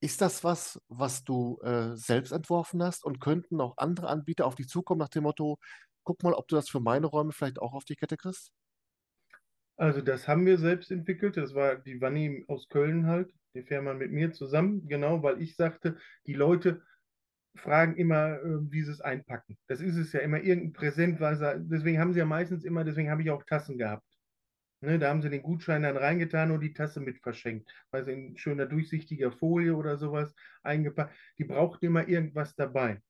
Ist das was, was du äh, selbst entworfen hast und könnten auch andere Anbieter auf dich zukommen nach dem Motto, guck mal, ob du das für meine Räume vielleicht auch auf die Kette kriegst? Also das haben wir selbst entwickelt. Das war die Vanni aus Köln halt, die Firma mit mir zusammen, genau, weil ich sagte, die Leute fragen immer, äh, wie sie es einpacken. Das ist es ja immer irgendein Präsent, weil sie, deswegen haben sie ja meistens immer, deswegen habe ich auch Tassen gehabt. Ne, da haben sie den Gutschein dann reingetan und die Tasse mit verschenkt, weil sie in schöner durchsichtiger Folie oder sowas eingepackt. Die brauchten immer irgendwas dabei.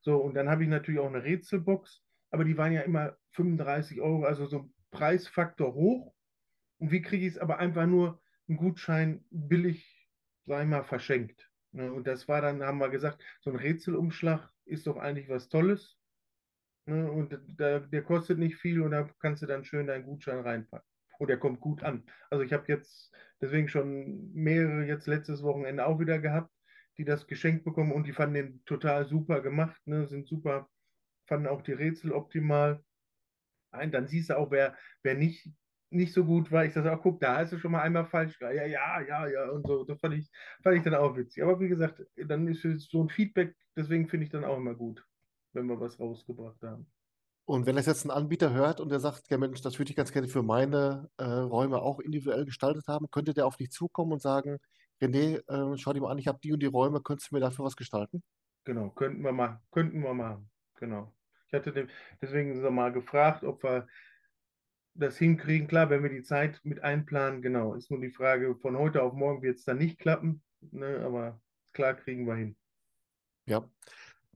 So, und dann habe ich natürlich auch eine Rätselbox, aber die waren ja immer 35 Euro, also so Preisfaktor hoch. Und wie kriege ich es aber einfach nur einen Gutschein billig, sag ich mal, verschenkt. Ne? Und das war dann, haben wir gesagt, so ein Rätselumschlag ist doch eigentlich was Tolles. Ne? Und da, der kostet nicht viel und da kannst du dann schön deinen Gutschein reinpacken. und der kommt gut an. Also ich habe jetzt deswegen schon mehrere jetzt letztes Wochenende auch wieder gehabt, die das geschenkt bekommen und die fanden den total super gemacht, ne? sind super, fanden auch die Rätsel optimal. Nein, dann siehst du auch, wer, wer nicht, nicht so gut war. Ich sage auch, guck, da hast du schon mal einmal falsch. Ja, ja, ja, ja, und so. Das fand ich, fand ich dann auch witzig. Aber wie gesagt, dann ist so ein Feedback, deswegen finde ich dann auch immer gut, wenn wir was rausgebracht haben. Und wenn das jetzt ein Anbieter hört und der sagt, ja Mensch, das würde ich ganz gerne für meine äh, Räume auch individuell gestaltet haben, könnte der auf dich zukommen und sagen, René, äh, schau dir mal an, ich habe die und die Räume, könntest du mir dafür was gestalten? Genau, könnten wir mal, könnten wir machen. Genau. Ich hatte dem, deswegen so mal gefragt, ob wir das hinkriegen. Klar, wenn wir die Zeit mit einplanen, genau, ist nur die Frage, von heute auf morgen wird es dann nicht klappen, ne, aber klar kriegen wir hin. Ja.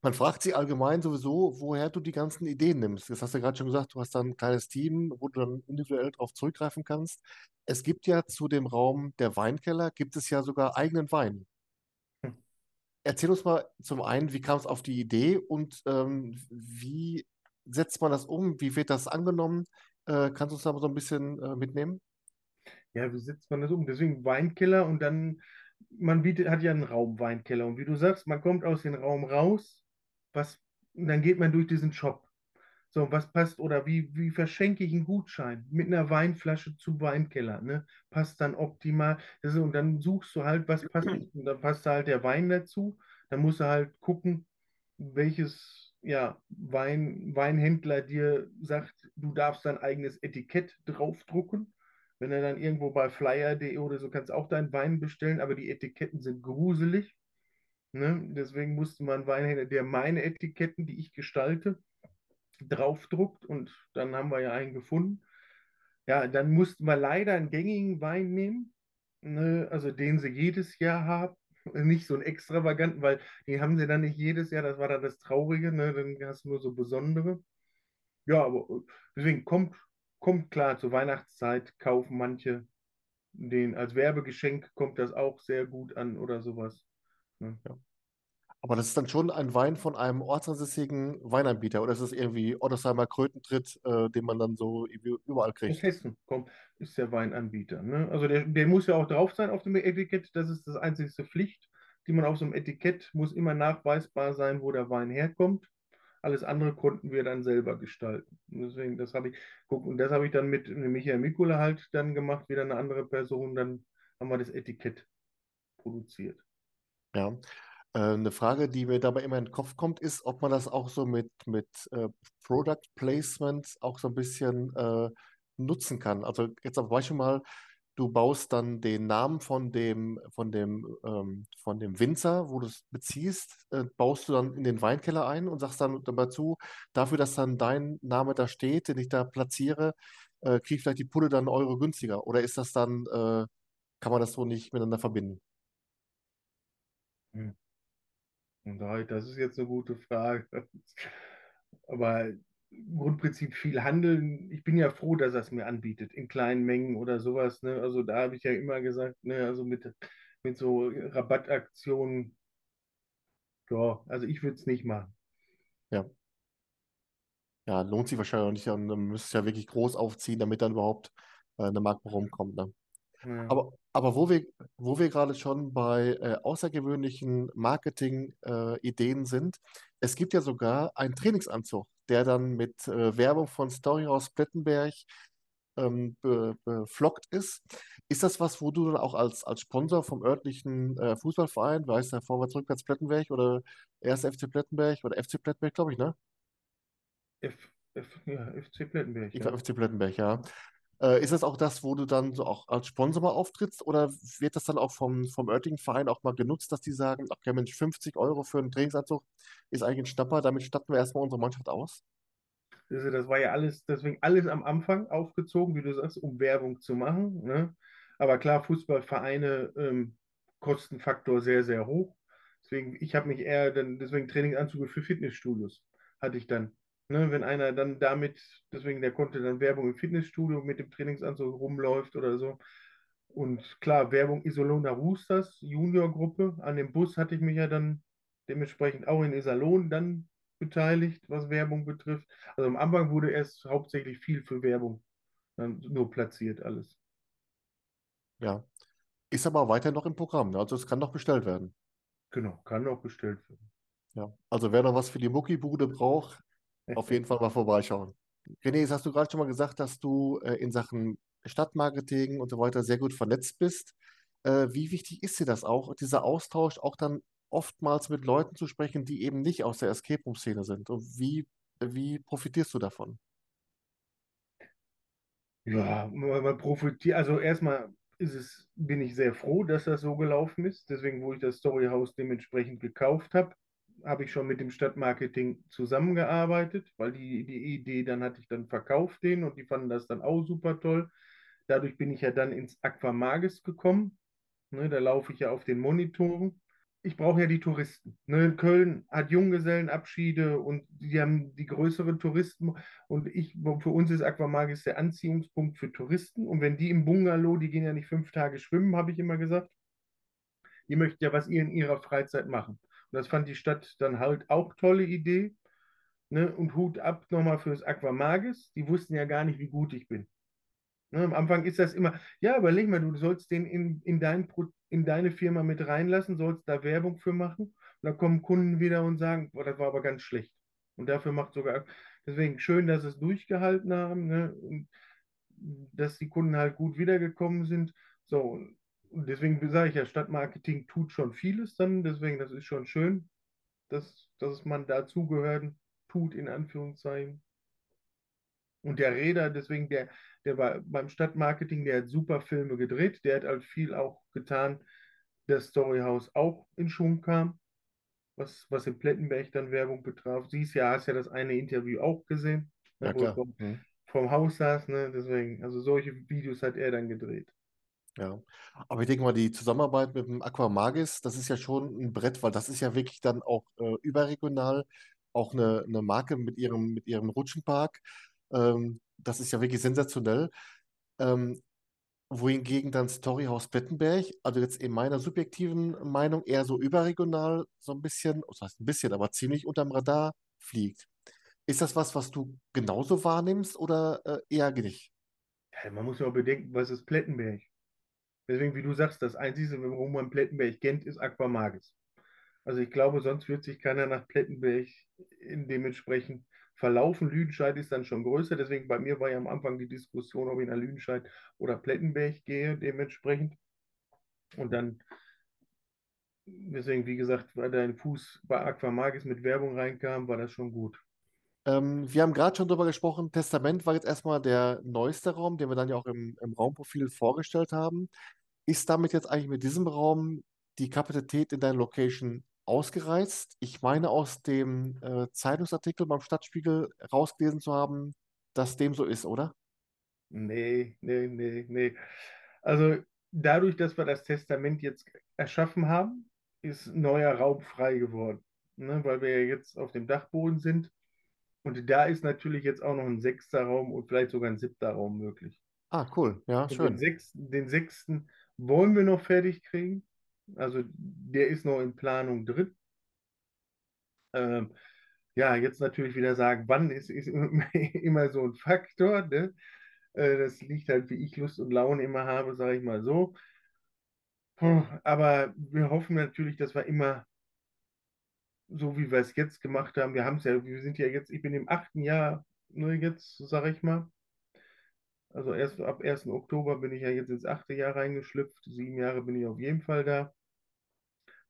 Man fragt sich allgemein sowieso, woher du die ganzen Ideen nimmst. Das hast du ja gerade schon gesagt, du hast dann ein kleines Team, wo du dann individuell darauf zurückgreifen kannst. Es gibt ja zu dem Raum der Weinkeller, gibt es ja sogar eigenen Wein. Hm. Erzähl uns mal zum einen, wie kam es auf die Idee und ähm, wie setzt man das um? Wie wird das angenommen? Äh, kannst du uns da so ein bisschen äh, mitnehmen? Ja, wie setzt man das um? Deswegen Weinkeller und dann, man bietet, hat ja einen Raum Weinkeller. Und wie du sagst, man kommt aus dem Raum raus, was, und dann geht man durch diesen Shop. So, was passt oder wie, wie verschenke ich einen Gutschein mit einer Weinflasche zum Weinkeller, ne? Passt dann optimal. Ist, und dann suchst du halt, was passt, und dann passt da halt der Wein dazu. Dann musst du halt gucken, welches ja, Wein, Weinhändler dir sagt, du darfst dein eigenes Etikett draufdrucken. Wenn er dann irgendwo bei flyer.de oder so kannst auch deinen Wein bestellen, aber die Etiketten sind gruselig. Ne? Deswegen musste man Weinhändler, der meine Etiketten, die ich gestalte, draufdruckt und dann haben wir ja einen gefunden. Ja, dann mussten wir leider einen gängigen Wein nehmen, ne? also den sie jedes Jahr haben. Nicht so einen extravaganten, weil den haben sie dann nicht jedes Jahr, das war dann das Traurige, ne? dann hast du nur so besondere. Ja, aber deswegen kommt, kommt klar, zur Weihnachtszeit kaufen manche den als Werbegeschenk kommt das auch sehr gut an oder sowas. Ne? Ja. Aber das ist dann schon ein Wein von einem ortsansässigen Weinanbieter oder ist es irgendwie Ottersheimer Krötentritt, äh, den man dann so überall Aus kriegt? Hessen kommt, ist der Weinanbieter. Ne? Also der, der muss ja auch drauf sein auf dem Etikett. Das ist das einzigste Pflicht, die man auf so einem Etikett muss immer nachweisbar sein, wo der Wein herkommt. Alles andere konnten wir dann selber gestalten. Deswegen, das habe ich, guck, und das habe ich dann mit Michael Mikula halt dann gemacht, wieder eine andere Person. Dann haben wir das Etikett produziert. Ja. Äh, eine Frage, die mir dabei immer in den Kopf kommt, ist, ob man das auch so mit, mit äh, Product Placement auch so ein bisschen äh, nutzen kann. Also jetzt zum Beispiel mal, du baust dann den Namen von dem, von dem, ähm, von dem Winzer, wo du es beziehst, äh, baust du dann in den Weinkeller ein und sagst dann dazu, dafür, dass dann dein Name da steht, den ich da platziere, äh, kriege ich vielleicht die Pulle dann Euro günstiger. Oder ist das dann, äh, kann man das so nicht miteinander verbinden? Hm. Und da- das ist jetzt eine gute Frage. Aber im Grundprinzip viel handeln. Ich bin ja froh, dass er es mir anbietet, in kleinen Mengen oder sowas. Ne? Also da habe ich ja immer gesagt, ne, also mit, mit so Rabattaktionen, ja, also ich würde es nicht machen. Ja. Ja, lohnt sich wahrscheinlich auch nicht. Dann müsstest du ja wirklich groß aufziehen, damit dann überhaupt äh, eine Marke rumkommt. Ne? Ja. Aber, aber wo wir, wo wir gerade schon bei äh, außergewöhnlichen Marketing-Ideen sind, es gibt ja sogar einen Trainingsanzug, der dann mit äh, Werbung von Storyhouse Plettenberg ähm, be, beflockt ist. Ist das was, wo du dann auch als, als Sponsor vom örtlichen äh, Fußballverein, wie heißt der, Vorwärts, Rückwärts Plettenberg oder 1. FC Plettenberg oder FC Plettenberg, glaube ich, ne? F, F, ja, FC Plettenberg, Ich ja. glaube FC Plettenberg, ja. Äh, ist das auch das, wo du dann so auch als Sponsor mal auftrittst oder wird das dann auch vom, vom örtlichen Verein auch mal genutzt, dass die sagen, okay, Mensch, 50 Euro für einen Trainingsanzug ist eigentlich ein Schnapper, damit statten wir erstmal unsere Mannschaft aus? Das, war ja alles, deswegen alles am Anfang aufgezogen, wie du sagst, um Werbung zu machen. Ne? Aber klar, Fußballvereine ähm, Kostenfaktor sehr, sehr hoch. Deswegen, ich habe mich eher dann, deswegen Trainingsanzüge für Fitnessstudios hatte ich dann. Ne? Wenn einer dann damit, deswegen, der konnte dann Werbung im Fitnessstudio mit dem Trainingsanzug rumläuft oder so. Und klar, Werbung Isolona Roosters, Juniorgruppe. An dem Bus hatte ich mich ja dann dementsprechend auch in Iserlohn dann beteiligt, was Werbung betrifft. Also am Anfang wurde erst hauptsächlich viel für Werbung Dann nur platziert alles. Ja. Ist aber weiter noch im Programm, ne? Also es kann noch bestellt werden. Genau, kann auch bestellt werden. Ja. Also wer noch was für die Muckibude braucht, auf jeden Fall mal vorbeischauen. René, hast du gerade schon mal gesagt, dass du äh, in Sachen Stadtmarketing und so weiter sehr gut vernetzt bist. Äh, wie wichtig ist dir das auch, dieser Austausch auch dann oftmals mit Leuten zu sprechen, die eben nicht aus der Escape Room-Szene sind? Und wie, wie profitierst du davon? Ja, man, man profitiert, also erstmal ist es, bin ich sehr froh, dass das so gelaufen ist. Deswegen, wo ich das Storyhouse dementsprechend gekauft habe, habe ich schon mit dem Stadtmarketing zusammengearbeitet, weil die, die Idee, dann hatte ich dann verkauft den und die fanden das dann auch super toll. Dadurch bin ich ja dann ins Aquamagis gekommen. Ne, da laufe ich ja auf den Monitoren. Ich brauche ja die Touristen. Ne, Köln hat Junggesellenabschiede und die haben die größeren Touristen. Und ich, für uns ist Aquamagis der Anziehungspunkt für Touristen. Und wenn die im Bungalow, die gehen ja nicht fünf Tage schwimmen, habe ich immer gesagt, die möchten ja was in ihrer Freizeit machen. Und das fand die Stadt dann halt auch tolle Idee. Ne? Und Hut ab nochmal fürs Aquamagis. Die wussten ja gar nicht, wie gut ich bin. Ne? Am Anfang ist das immer, ja, überleg mal, du sollst den in, in, dein, in deine Firma mit reinlassen, sollst da Werbung für machen. Und dann kommen Kunden wieder und sagen, boah, das war aber ganz schlecht. Und dafür macht sogar, deswegen schön, dass sie es durchgehalten haben, ne? und dass die Kunden halt gut wiedergekommen sind. So, und deswegen sage ich ja, Stadtmarketing tut schon vieles dann, deswegen, das ist schon schön, dass, dass man dazugehören tut, in Anführungszeichen. Und der Räder, deswegen, der, der war beim Stadtmarketing, der hat super Filme gedreht, der hat halt viel auch getan, dass Storyhouse auch in Schwung kam, was, was in Plettenberg dann Werbung betraf. Siehst ja, hast ja das eine Interview auch gesehen, Ja, wo er klar. vom, Hm. vom Haus saß, ne? Deswegen, also solche Videos hat er dann gedreht. Ja, aber ich denke mal, die Zusammenarbeit mit dem Aquamagis, das ist ja schon ein Brett, weil das ist ja wirklich dann auch äh, überregional, auch eine, eine Marke mit ihrem, mit ihrem Rutschenpark. Ähm, das ist ja wirklich sensationell. Ähm, wohingegen dann Storyhouse Plettenberg, also jetzt in meiner subjektiven Meinung, eher so überregional so ein bisschen, das heißt ein bisschen, aber ziemlich unterm Radar fliegt. Ist das was, was du genauso wahrnimmst oder äh, eher nicht? Ja, man muss ja auch bedenken, was ist Plettenberg? Deswegen, wie du sagst, das Einzige, warum man Plettenberg kennt, ist Aquamagis. Also ich glaube, sonst wird sich keiner nach Plettenberg dementsprechend verlaufen. Lüdenscheid ist dann schon größer, deswegen bei mir war ja am Anfang die Diskussion, ob ich nach Lüdenscheid oder Plettenberg gehe, dementsprechend. Und dann, deswegen, wie gesagt, weil dein Fuß bei Aquamagis mit Werbung reinkam, war das schon gut. Ähm, wir haben gerade schon drüber gesprochen, Testament war jetzt erstmal der neueste Raum, den wir dann ja auch im, im Raumprofil vorgestellt haben. Ist damit jetzt eigentlich mit diesem Raum die Kapazität in deiner Location ausgereizt? Ich meine aus dem äh, Zeitungsartikel beim Stadtspiegel rausgelesen zu haben, dass dem so ist, oder? Nee, nee, nee, nee. Also dadurch, dass wir das Testament jetzt erschaffen haben, ist neuer Raum frei geworden. Ne, weil wir ja jetzt auf dem Dachboden sind. Und da ist natürlich jetzt auch noch ein sechster Raum und vielleicht sogar ein siebter Raum möglich. Ah, cool. Ja, Und den schön. sechsten, den sechsten wollen wir noch fertig kriegen. Also der ist noch in Planung drin. Ähm, ja, jetzt natürlich wieder sagen, wann ist, ist immer so ein Faktor. Ne? Äh, das liegt halt, wie ich Lust und Laune immer habe, sage ich mal so. Aber wir hoffen natürlich, dass wir immer so, wie wir es jetzt gemacht haben. Wir haben es ja, wir sind ja jetzt, ich bin im achten Jahr, ne, jetzt, sage ich mal. Also erst ab 1. Oktober bin ich ja jetzt ins achte Jahr reingeschlüpft. Sieben Jahre bin ich auf jeden Fall da.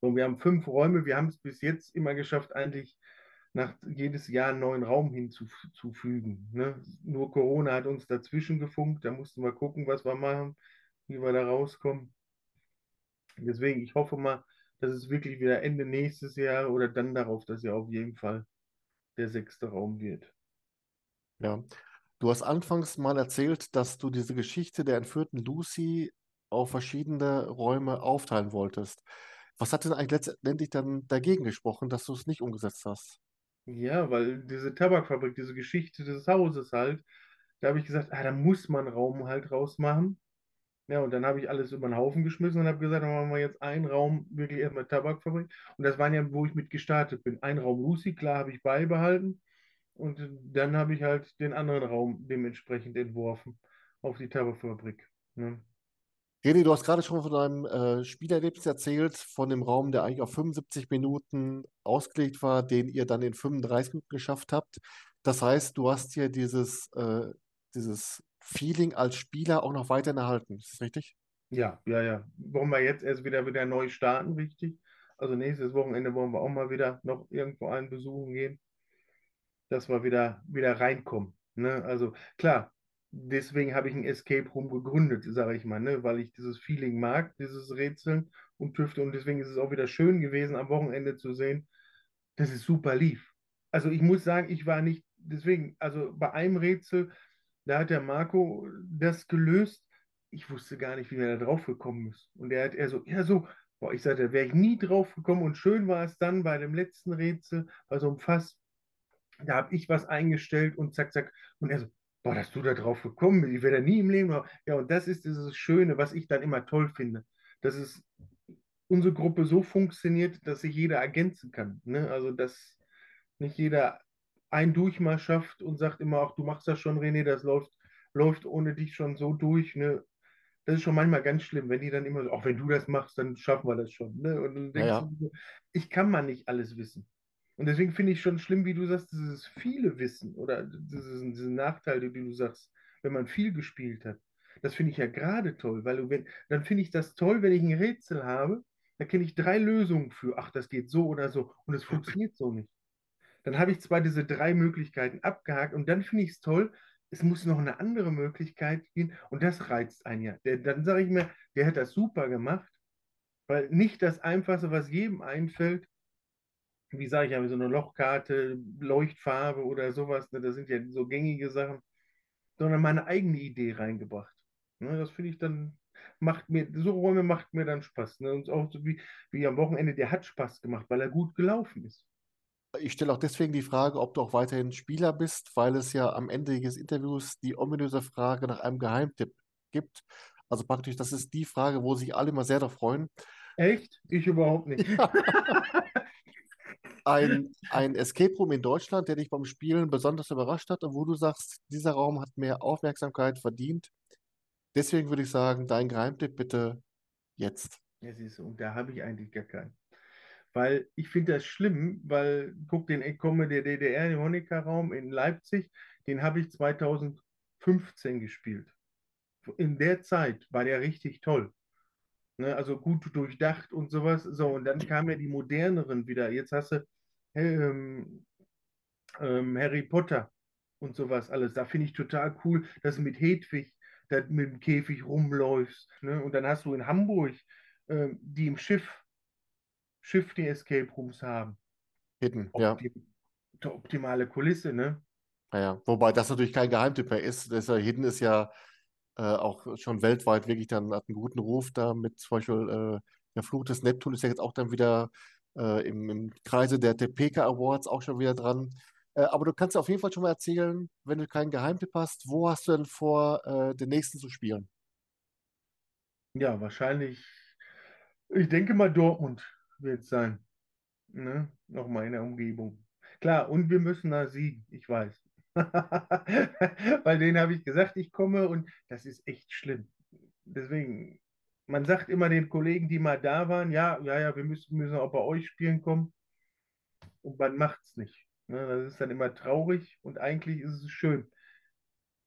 Und wir haben fünf Räume. Wir haben es bis jetzt immer geschafft, eigentlich nach jedes Jahr einen neuen Raum hinzufügen. Ne? Nur Corona hat uns dazwischen gefunkt. Da mussten wir gucken, was wir machen, wie wir da rauskommen. Deswegen, ich hoffe mal, dass es wirklich wieder Ende nächstes Jahr oder dann darauf, dass ja auf jeden Fall der sechste Raum wird. Ja. Du hast anfangs mal erzählt, dass du diese Geschichte der entführten Lucy auf verschiedene Räume aufteilen wolltest. Was hat denn eigentlich letztendlich dann dagegen gesprochen, dass du es nicht umgesetzt hast? Ja, weil diese Tabakfabrik, diese Geschichte des Hauses halt, da habe ich gesagt, ah, da muss man Raum halt rausmachen. Ja, und dann habe ich alles über den Haufen geschmissen und habe gesagt, dann machen wir jetzt einen Raum wirklich erstmal Tabakfabrik. Und das waren ja, wo ich mit gestartet bin. Ein Raum Lucy, klar, habe ich beibehalten. Und dann habe ich halt den anderen Raum dementsprechend entworfen. auf die Tabakfabrik. Ne? René, du hast gerade schon von deinem äh, Spielerlebnis erzählt, von dem Raum, der eigentlich auf 75 Minuten ausgelegt war, den ihr dann in 35 Minuten geschafft habt. Das heißt, du hast hier dieses, äh, dieses Feeling als Spieler auch noch weiterhin erhalten. Ist das richtig? Ja, ja, ja. Wollen wir jetzt erst wieder wieder neu starten, richtig? Also nächstes Wochenende wollen wir auch mal wieder noch irgendwo einen besuchen gehen, dass wir wieder, wieder reinkommen. Ne? Also klar, deswegen habe ich ein Escape Room gegründet, sage ich mal, ne? weil ich dieses Feeling mag, dieses Rätseln und Tüfte. Und deswegen ist es auch wieder schön gewesen, am Wochenende zu sehen, dass es super lief. Also ich muss sagen, ich war nicht, deswegen, also bei einem Rätsel, da hat der Marco das gelöst. Ich wusste gar nicht, wie er da drauf gekommen ist. Und er hat er so, ja so, boah, ich sagte, da wäre ich nie drauf gekommen. Und schön war es dann bei dem letzten Rätsel, bei so einem Fass, da habe ich was eingestellt und zack, zack. Und er so, boah, dass du da drauf gekommen bist, ich wäre da nie im Leben drauf. Ja, und das ist dieses Schöne, was ich dann immer toll finde, dass es unsere Gruppe so funktioniert, dass sich jeder ergänzen kann. Ne? Also, dass nicht jeder ein Durchmarsch schafft und sagt immer, ach, du machst das schon, René, das läuft, läuft ohne dich schon so durch. Ne? Das ist schon manchmal ganz schlimm, wenn die dann immer so, auch wenn du das machst, dann schaffen wir das schon. Ne? Und dann denkst Ja, du, ich kann mal nicht alles wissen. Und deswegen finde ich schon schlimm, wie du sagst, dieses viele Wissen oder diesen, diesen Nachteil, den du sagst, wenn man viel gespielt hat. Das finde ich ja gerade toll, weil du, wenn, dann finde ich das toll, wenn ich ein Rätsel habe, da kenne ich drei Lösungen für, ach, das geht so oder so und es funktioniert so nicht. Dann habe ich zwar diese drei Möglichkeiten abgehakt und dann finde ich es toll, es muss noch eine andere Möglichkeit gehen und das reizt einen ja. Der, dann sage ich mir, der hat das super gemacht, weil nicht das Einfachste, was jedem einfällt, wie sage ich so eine Lochkarte, Leuchtfarbe oder sowas, ne, das sind ja so gängige Sachen, sondern meine eigene Idee reingebracht. Ne, das finde ich dann, macht mir, so Räume macht mir dann Spaß. Ne, und auch so wie, wie am Wochenende, der hat Spaß gemacht, weil er gut gelaufen ist. Ich stelle auch deswegen die Frage, ob du auch weiterhin Spieler bist, weil es ja am Ende des Interviews die ominöse Frage nach einem Geheimtipp gibt. Also praktisch, das ist die Frage, wo sich alle immer sehr darauf freuen. Echt? Ich überhaupt nicht. Ein, ein Escape Room in Deutschland, der dich beim Spielen besonders überrascht hat und wo du sagst, dieser Raum hat mehr Aufmerksamkeit verdient. Deswegen würde ich sagen, dein Geheimtipp bitte jetzt. Ja, siehst du, und da habe ich eigentlich gar keinen. Weil ich finde das schlimm, weil, guck, den ich komme der DDR, den Honecker-Raum in Leipzig, den habe ich 2015 gespielt. In der Zeit war der richtig toll. Ne, also gut durchdacht und sowas. So, und dann kamen ja die moderneren wieder. Jetzt hast du ähm, ähm, Harry Potter und sowas alles. Da finde ich total cool, dass du mit Hedwig mit dem Käfig rumläufst. Ne? Und dann hast du in Hamburg, ähm, die im Schiff, Schiff die Escape Rooms haben. Hidden, ja. Optim optimale Kulisse, ne? Naja, wobei das natürlich kein Geheimtipp mehr ist. Das Hidden ist ja äh, auch schon weltweit wirklich dann hat einen guten Ruf da mit zum Beispiel äh, der Fluch des Neptun ist ja jetzt auch dann wieder äh, im, im Kreise der Tepeka Awards auch schon wieder dran. Äh, aber du kannst auf jeden Fall schon mal erzählen, wenn du keinen Geheimtipp hast, wo hast du denn vor, äh, den nächsten zu spielen? Ja, wahrscheinlich, ich denke mal, Dortmund wird sein. Ne? Nochmal in der Umgebung. Klar, und wir müssen da siegen, ich weiß. Weil denen habe ich gesagt, ich komme und das ist echt schlimm. Deswegen, man sagt immer den Kollegen, die mal da waren, ja, ja, ja, wir müssen, müssen auch bei euch spielen kommen. Und man macht es nicht. Ne? Das ist dann immer traurig und eigentlich ist es schön,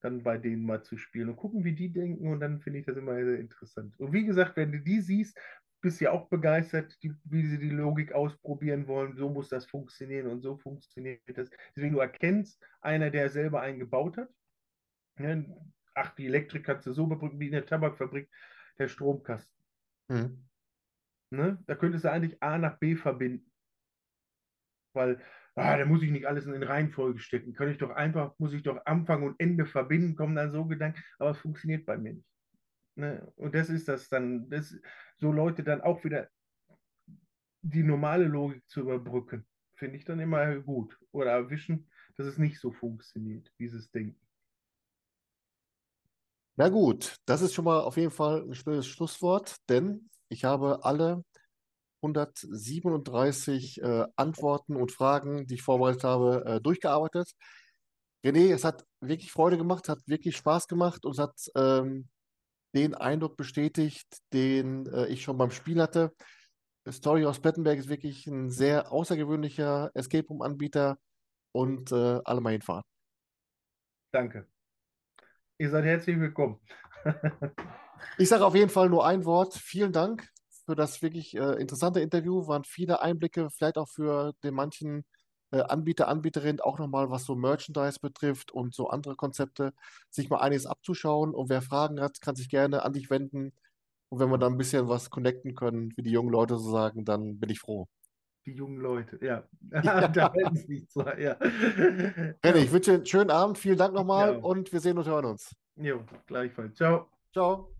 dann bei denen mal zu spielen und gucken, wie die denken und dann finde ich das immer sehr interessant. Und wie gesagt, wenn du die siehst, bist ja auch begeistert, die, wie sie die Logik ausprobieren wollen. So muss das funktionieren und so funktioniert das. Deswegen du erkennst einer, der selber einen gebaut hat. Ne? Ach, die Elektrik kannst du so bebrücken wie in der Tabakfabrik, der Stromkasten. Mhm. Ne? Da könntest du eigentlich A nach B verbinden. Weil, ah, da muss ich nicht alles in Reihenfolge stecken. Kann ich doch einfach, muss ich doch Anfang und Ende verbinden, kommen dann so Gedanken, aber es funktioniert bei mir nicht. Ne? Und das ist das dann, das, so Leute dann auch wieder die normale Logik zu überbrücken, finde ich dann immer gut. Oder erwischen, dass es nicht so funktioniert, dieses Denken. Na gut, das ist schon mal auf jeden Fall ein schönes Schlusswort, denn ich habe alle 137 äh, Antworten und Fragen, die ich vorbereitet habe, äh, durchgearbeitet. René, es hat wirklich Freude gemacht, hat wirklich Spaß gemacht und es hat ähm, den Eindruck bestätigt, den äh, ich schon beim Spiel hatte. Story aus Plettenberg ist wirklich ein sehr außergewöhnlicher Escape Room-Anbieter und äh, alle mal hinfahren. Danke. Ihr seid herzlich willkommen. Ich sage auf jeden Fall nur ein Wort. Vielen Dank für das wirklich äh, interessante Interview. Waren viele Einblicke, vielleicht auch für den manchen Anbieter, Anbieterin auch nochmal, was so Merchandise betrifft und so andere Konzepte, sich mal einiges abzuschauen. Und wer Fragen hat, kann sich gerne an dich wenden. Und wenn wir dann ein bisschen was connecten können, wie die jungen Leute so sagen, dann bin ich froh. Die jungen Leute, ja. da hätten sie nicht so, ja. René, ich wünsche dir einen schönen Abend. Vielen Dank nochmal Ja. und wir sehen und hören uns. Jo, gleichfalls. Ciao. Ciao.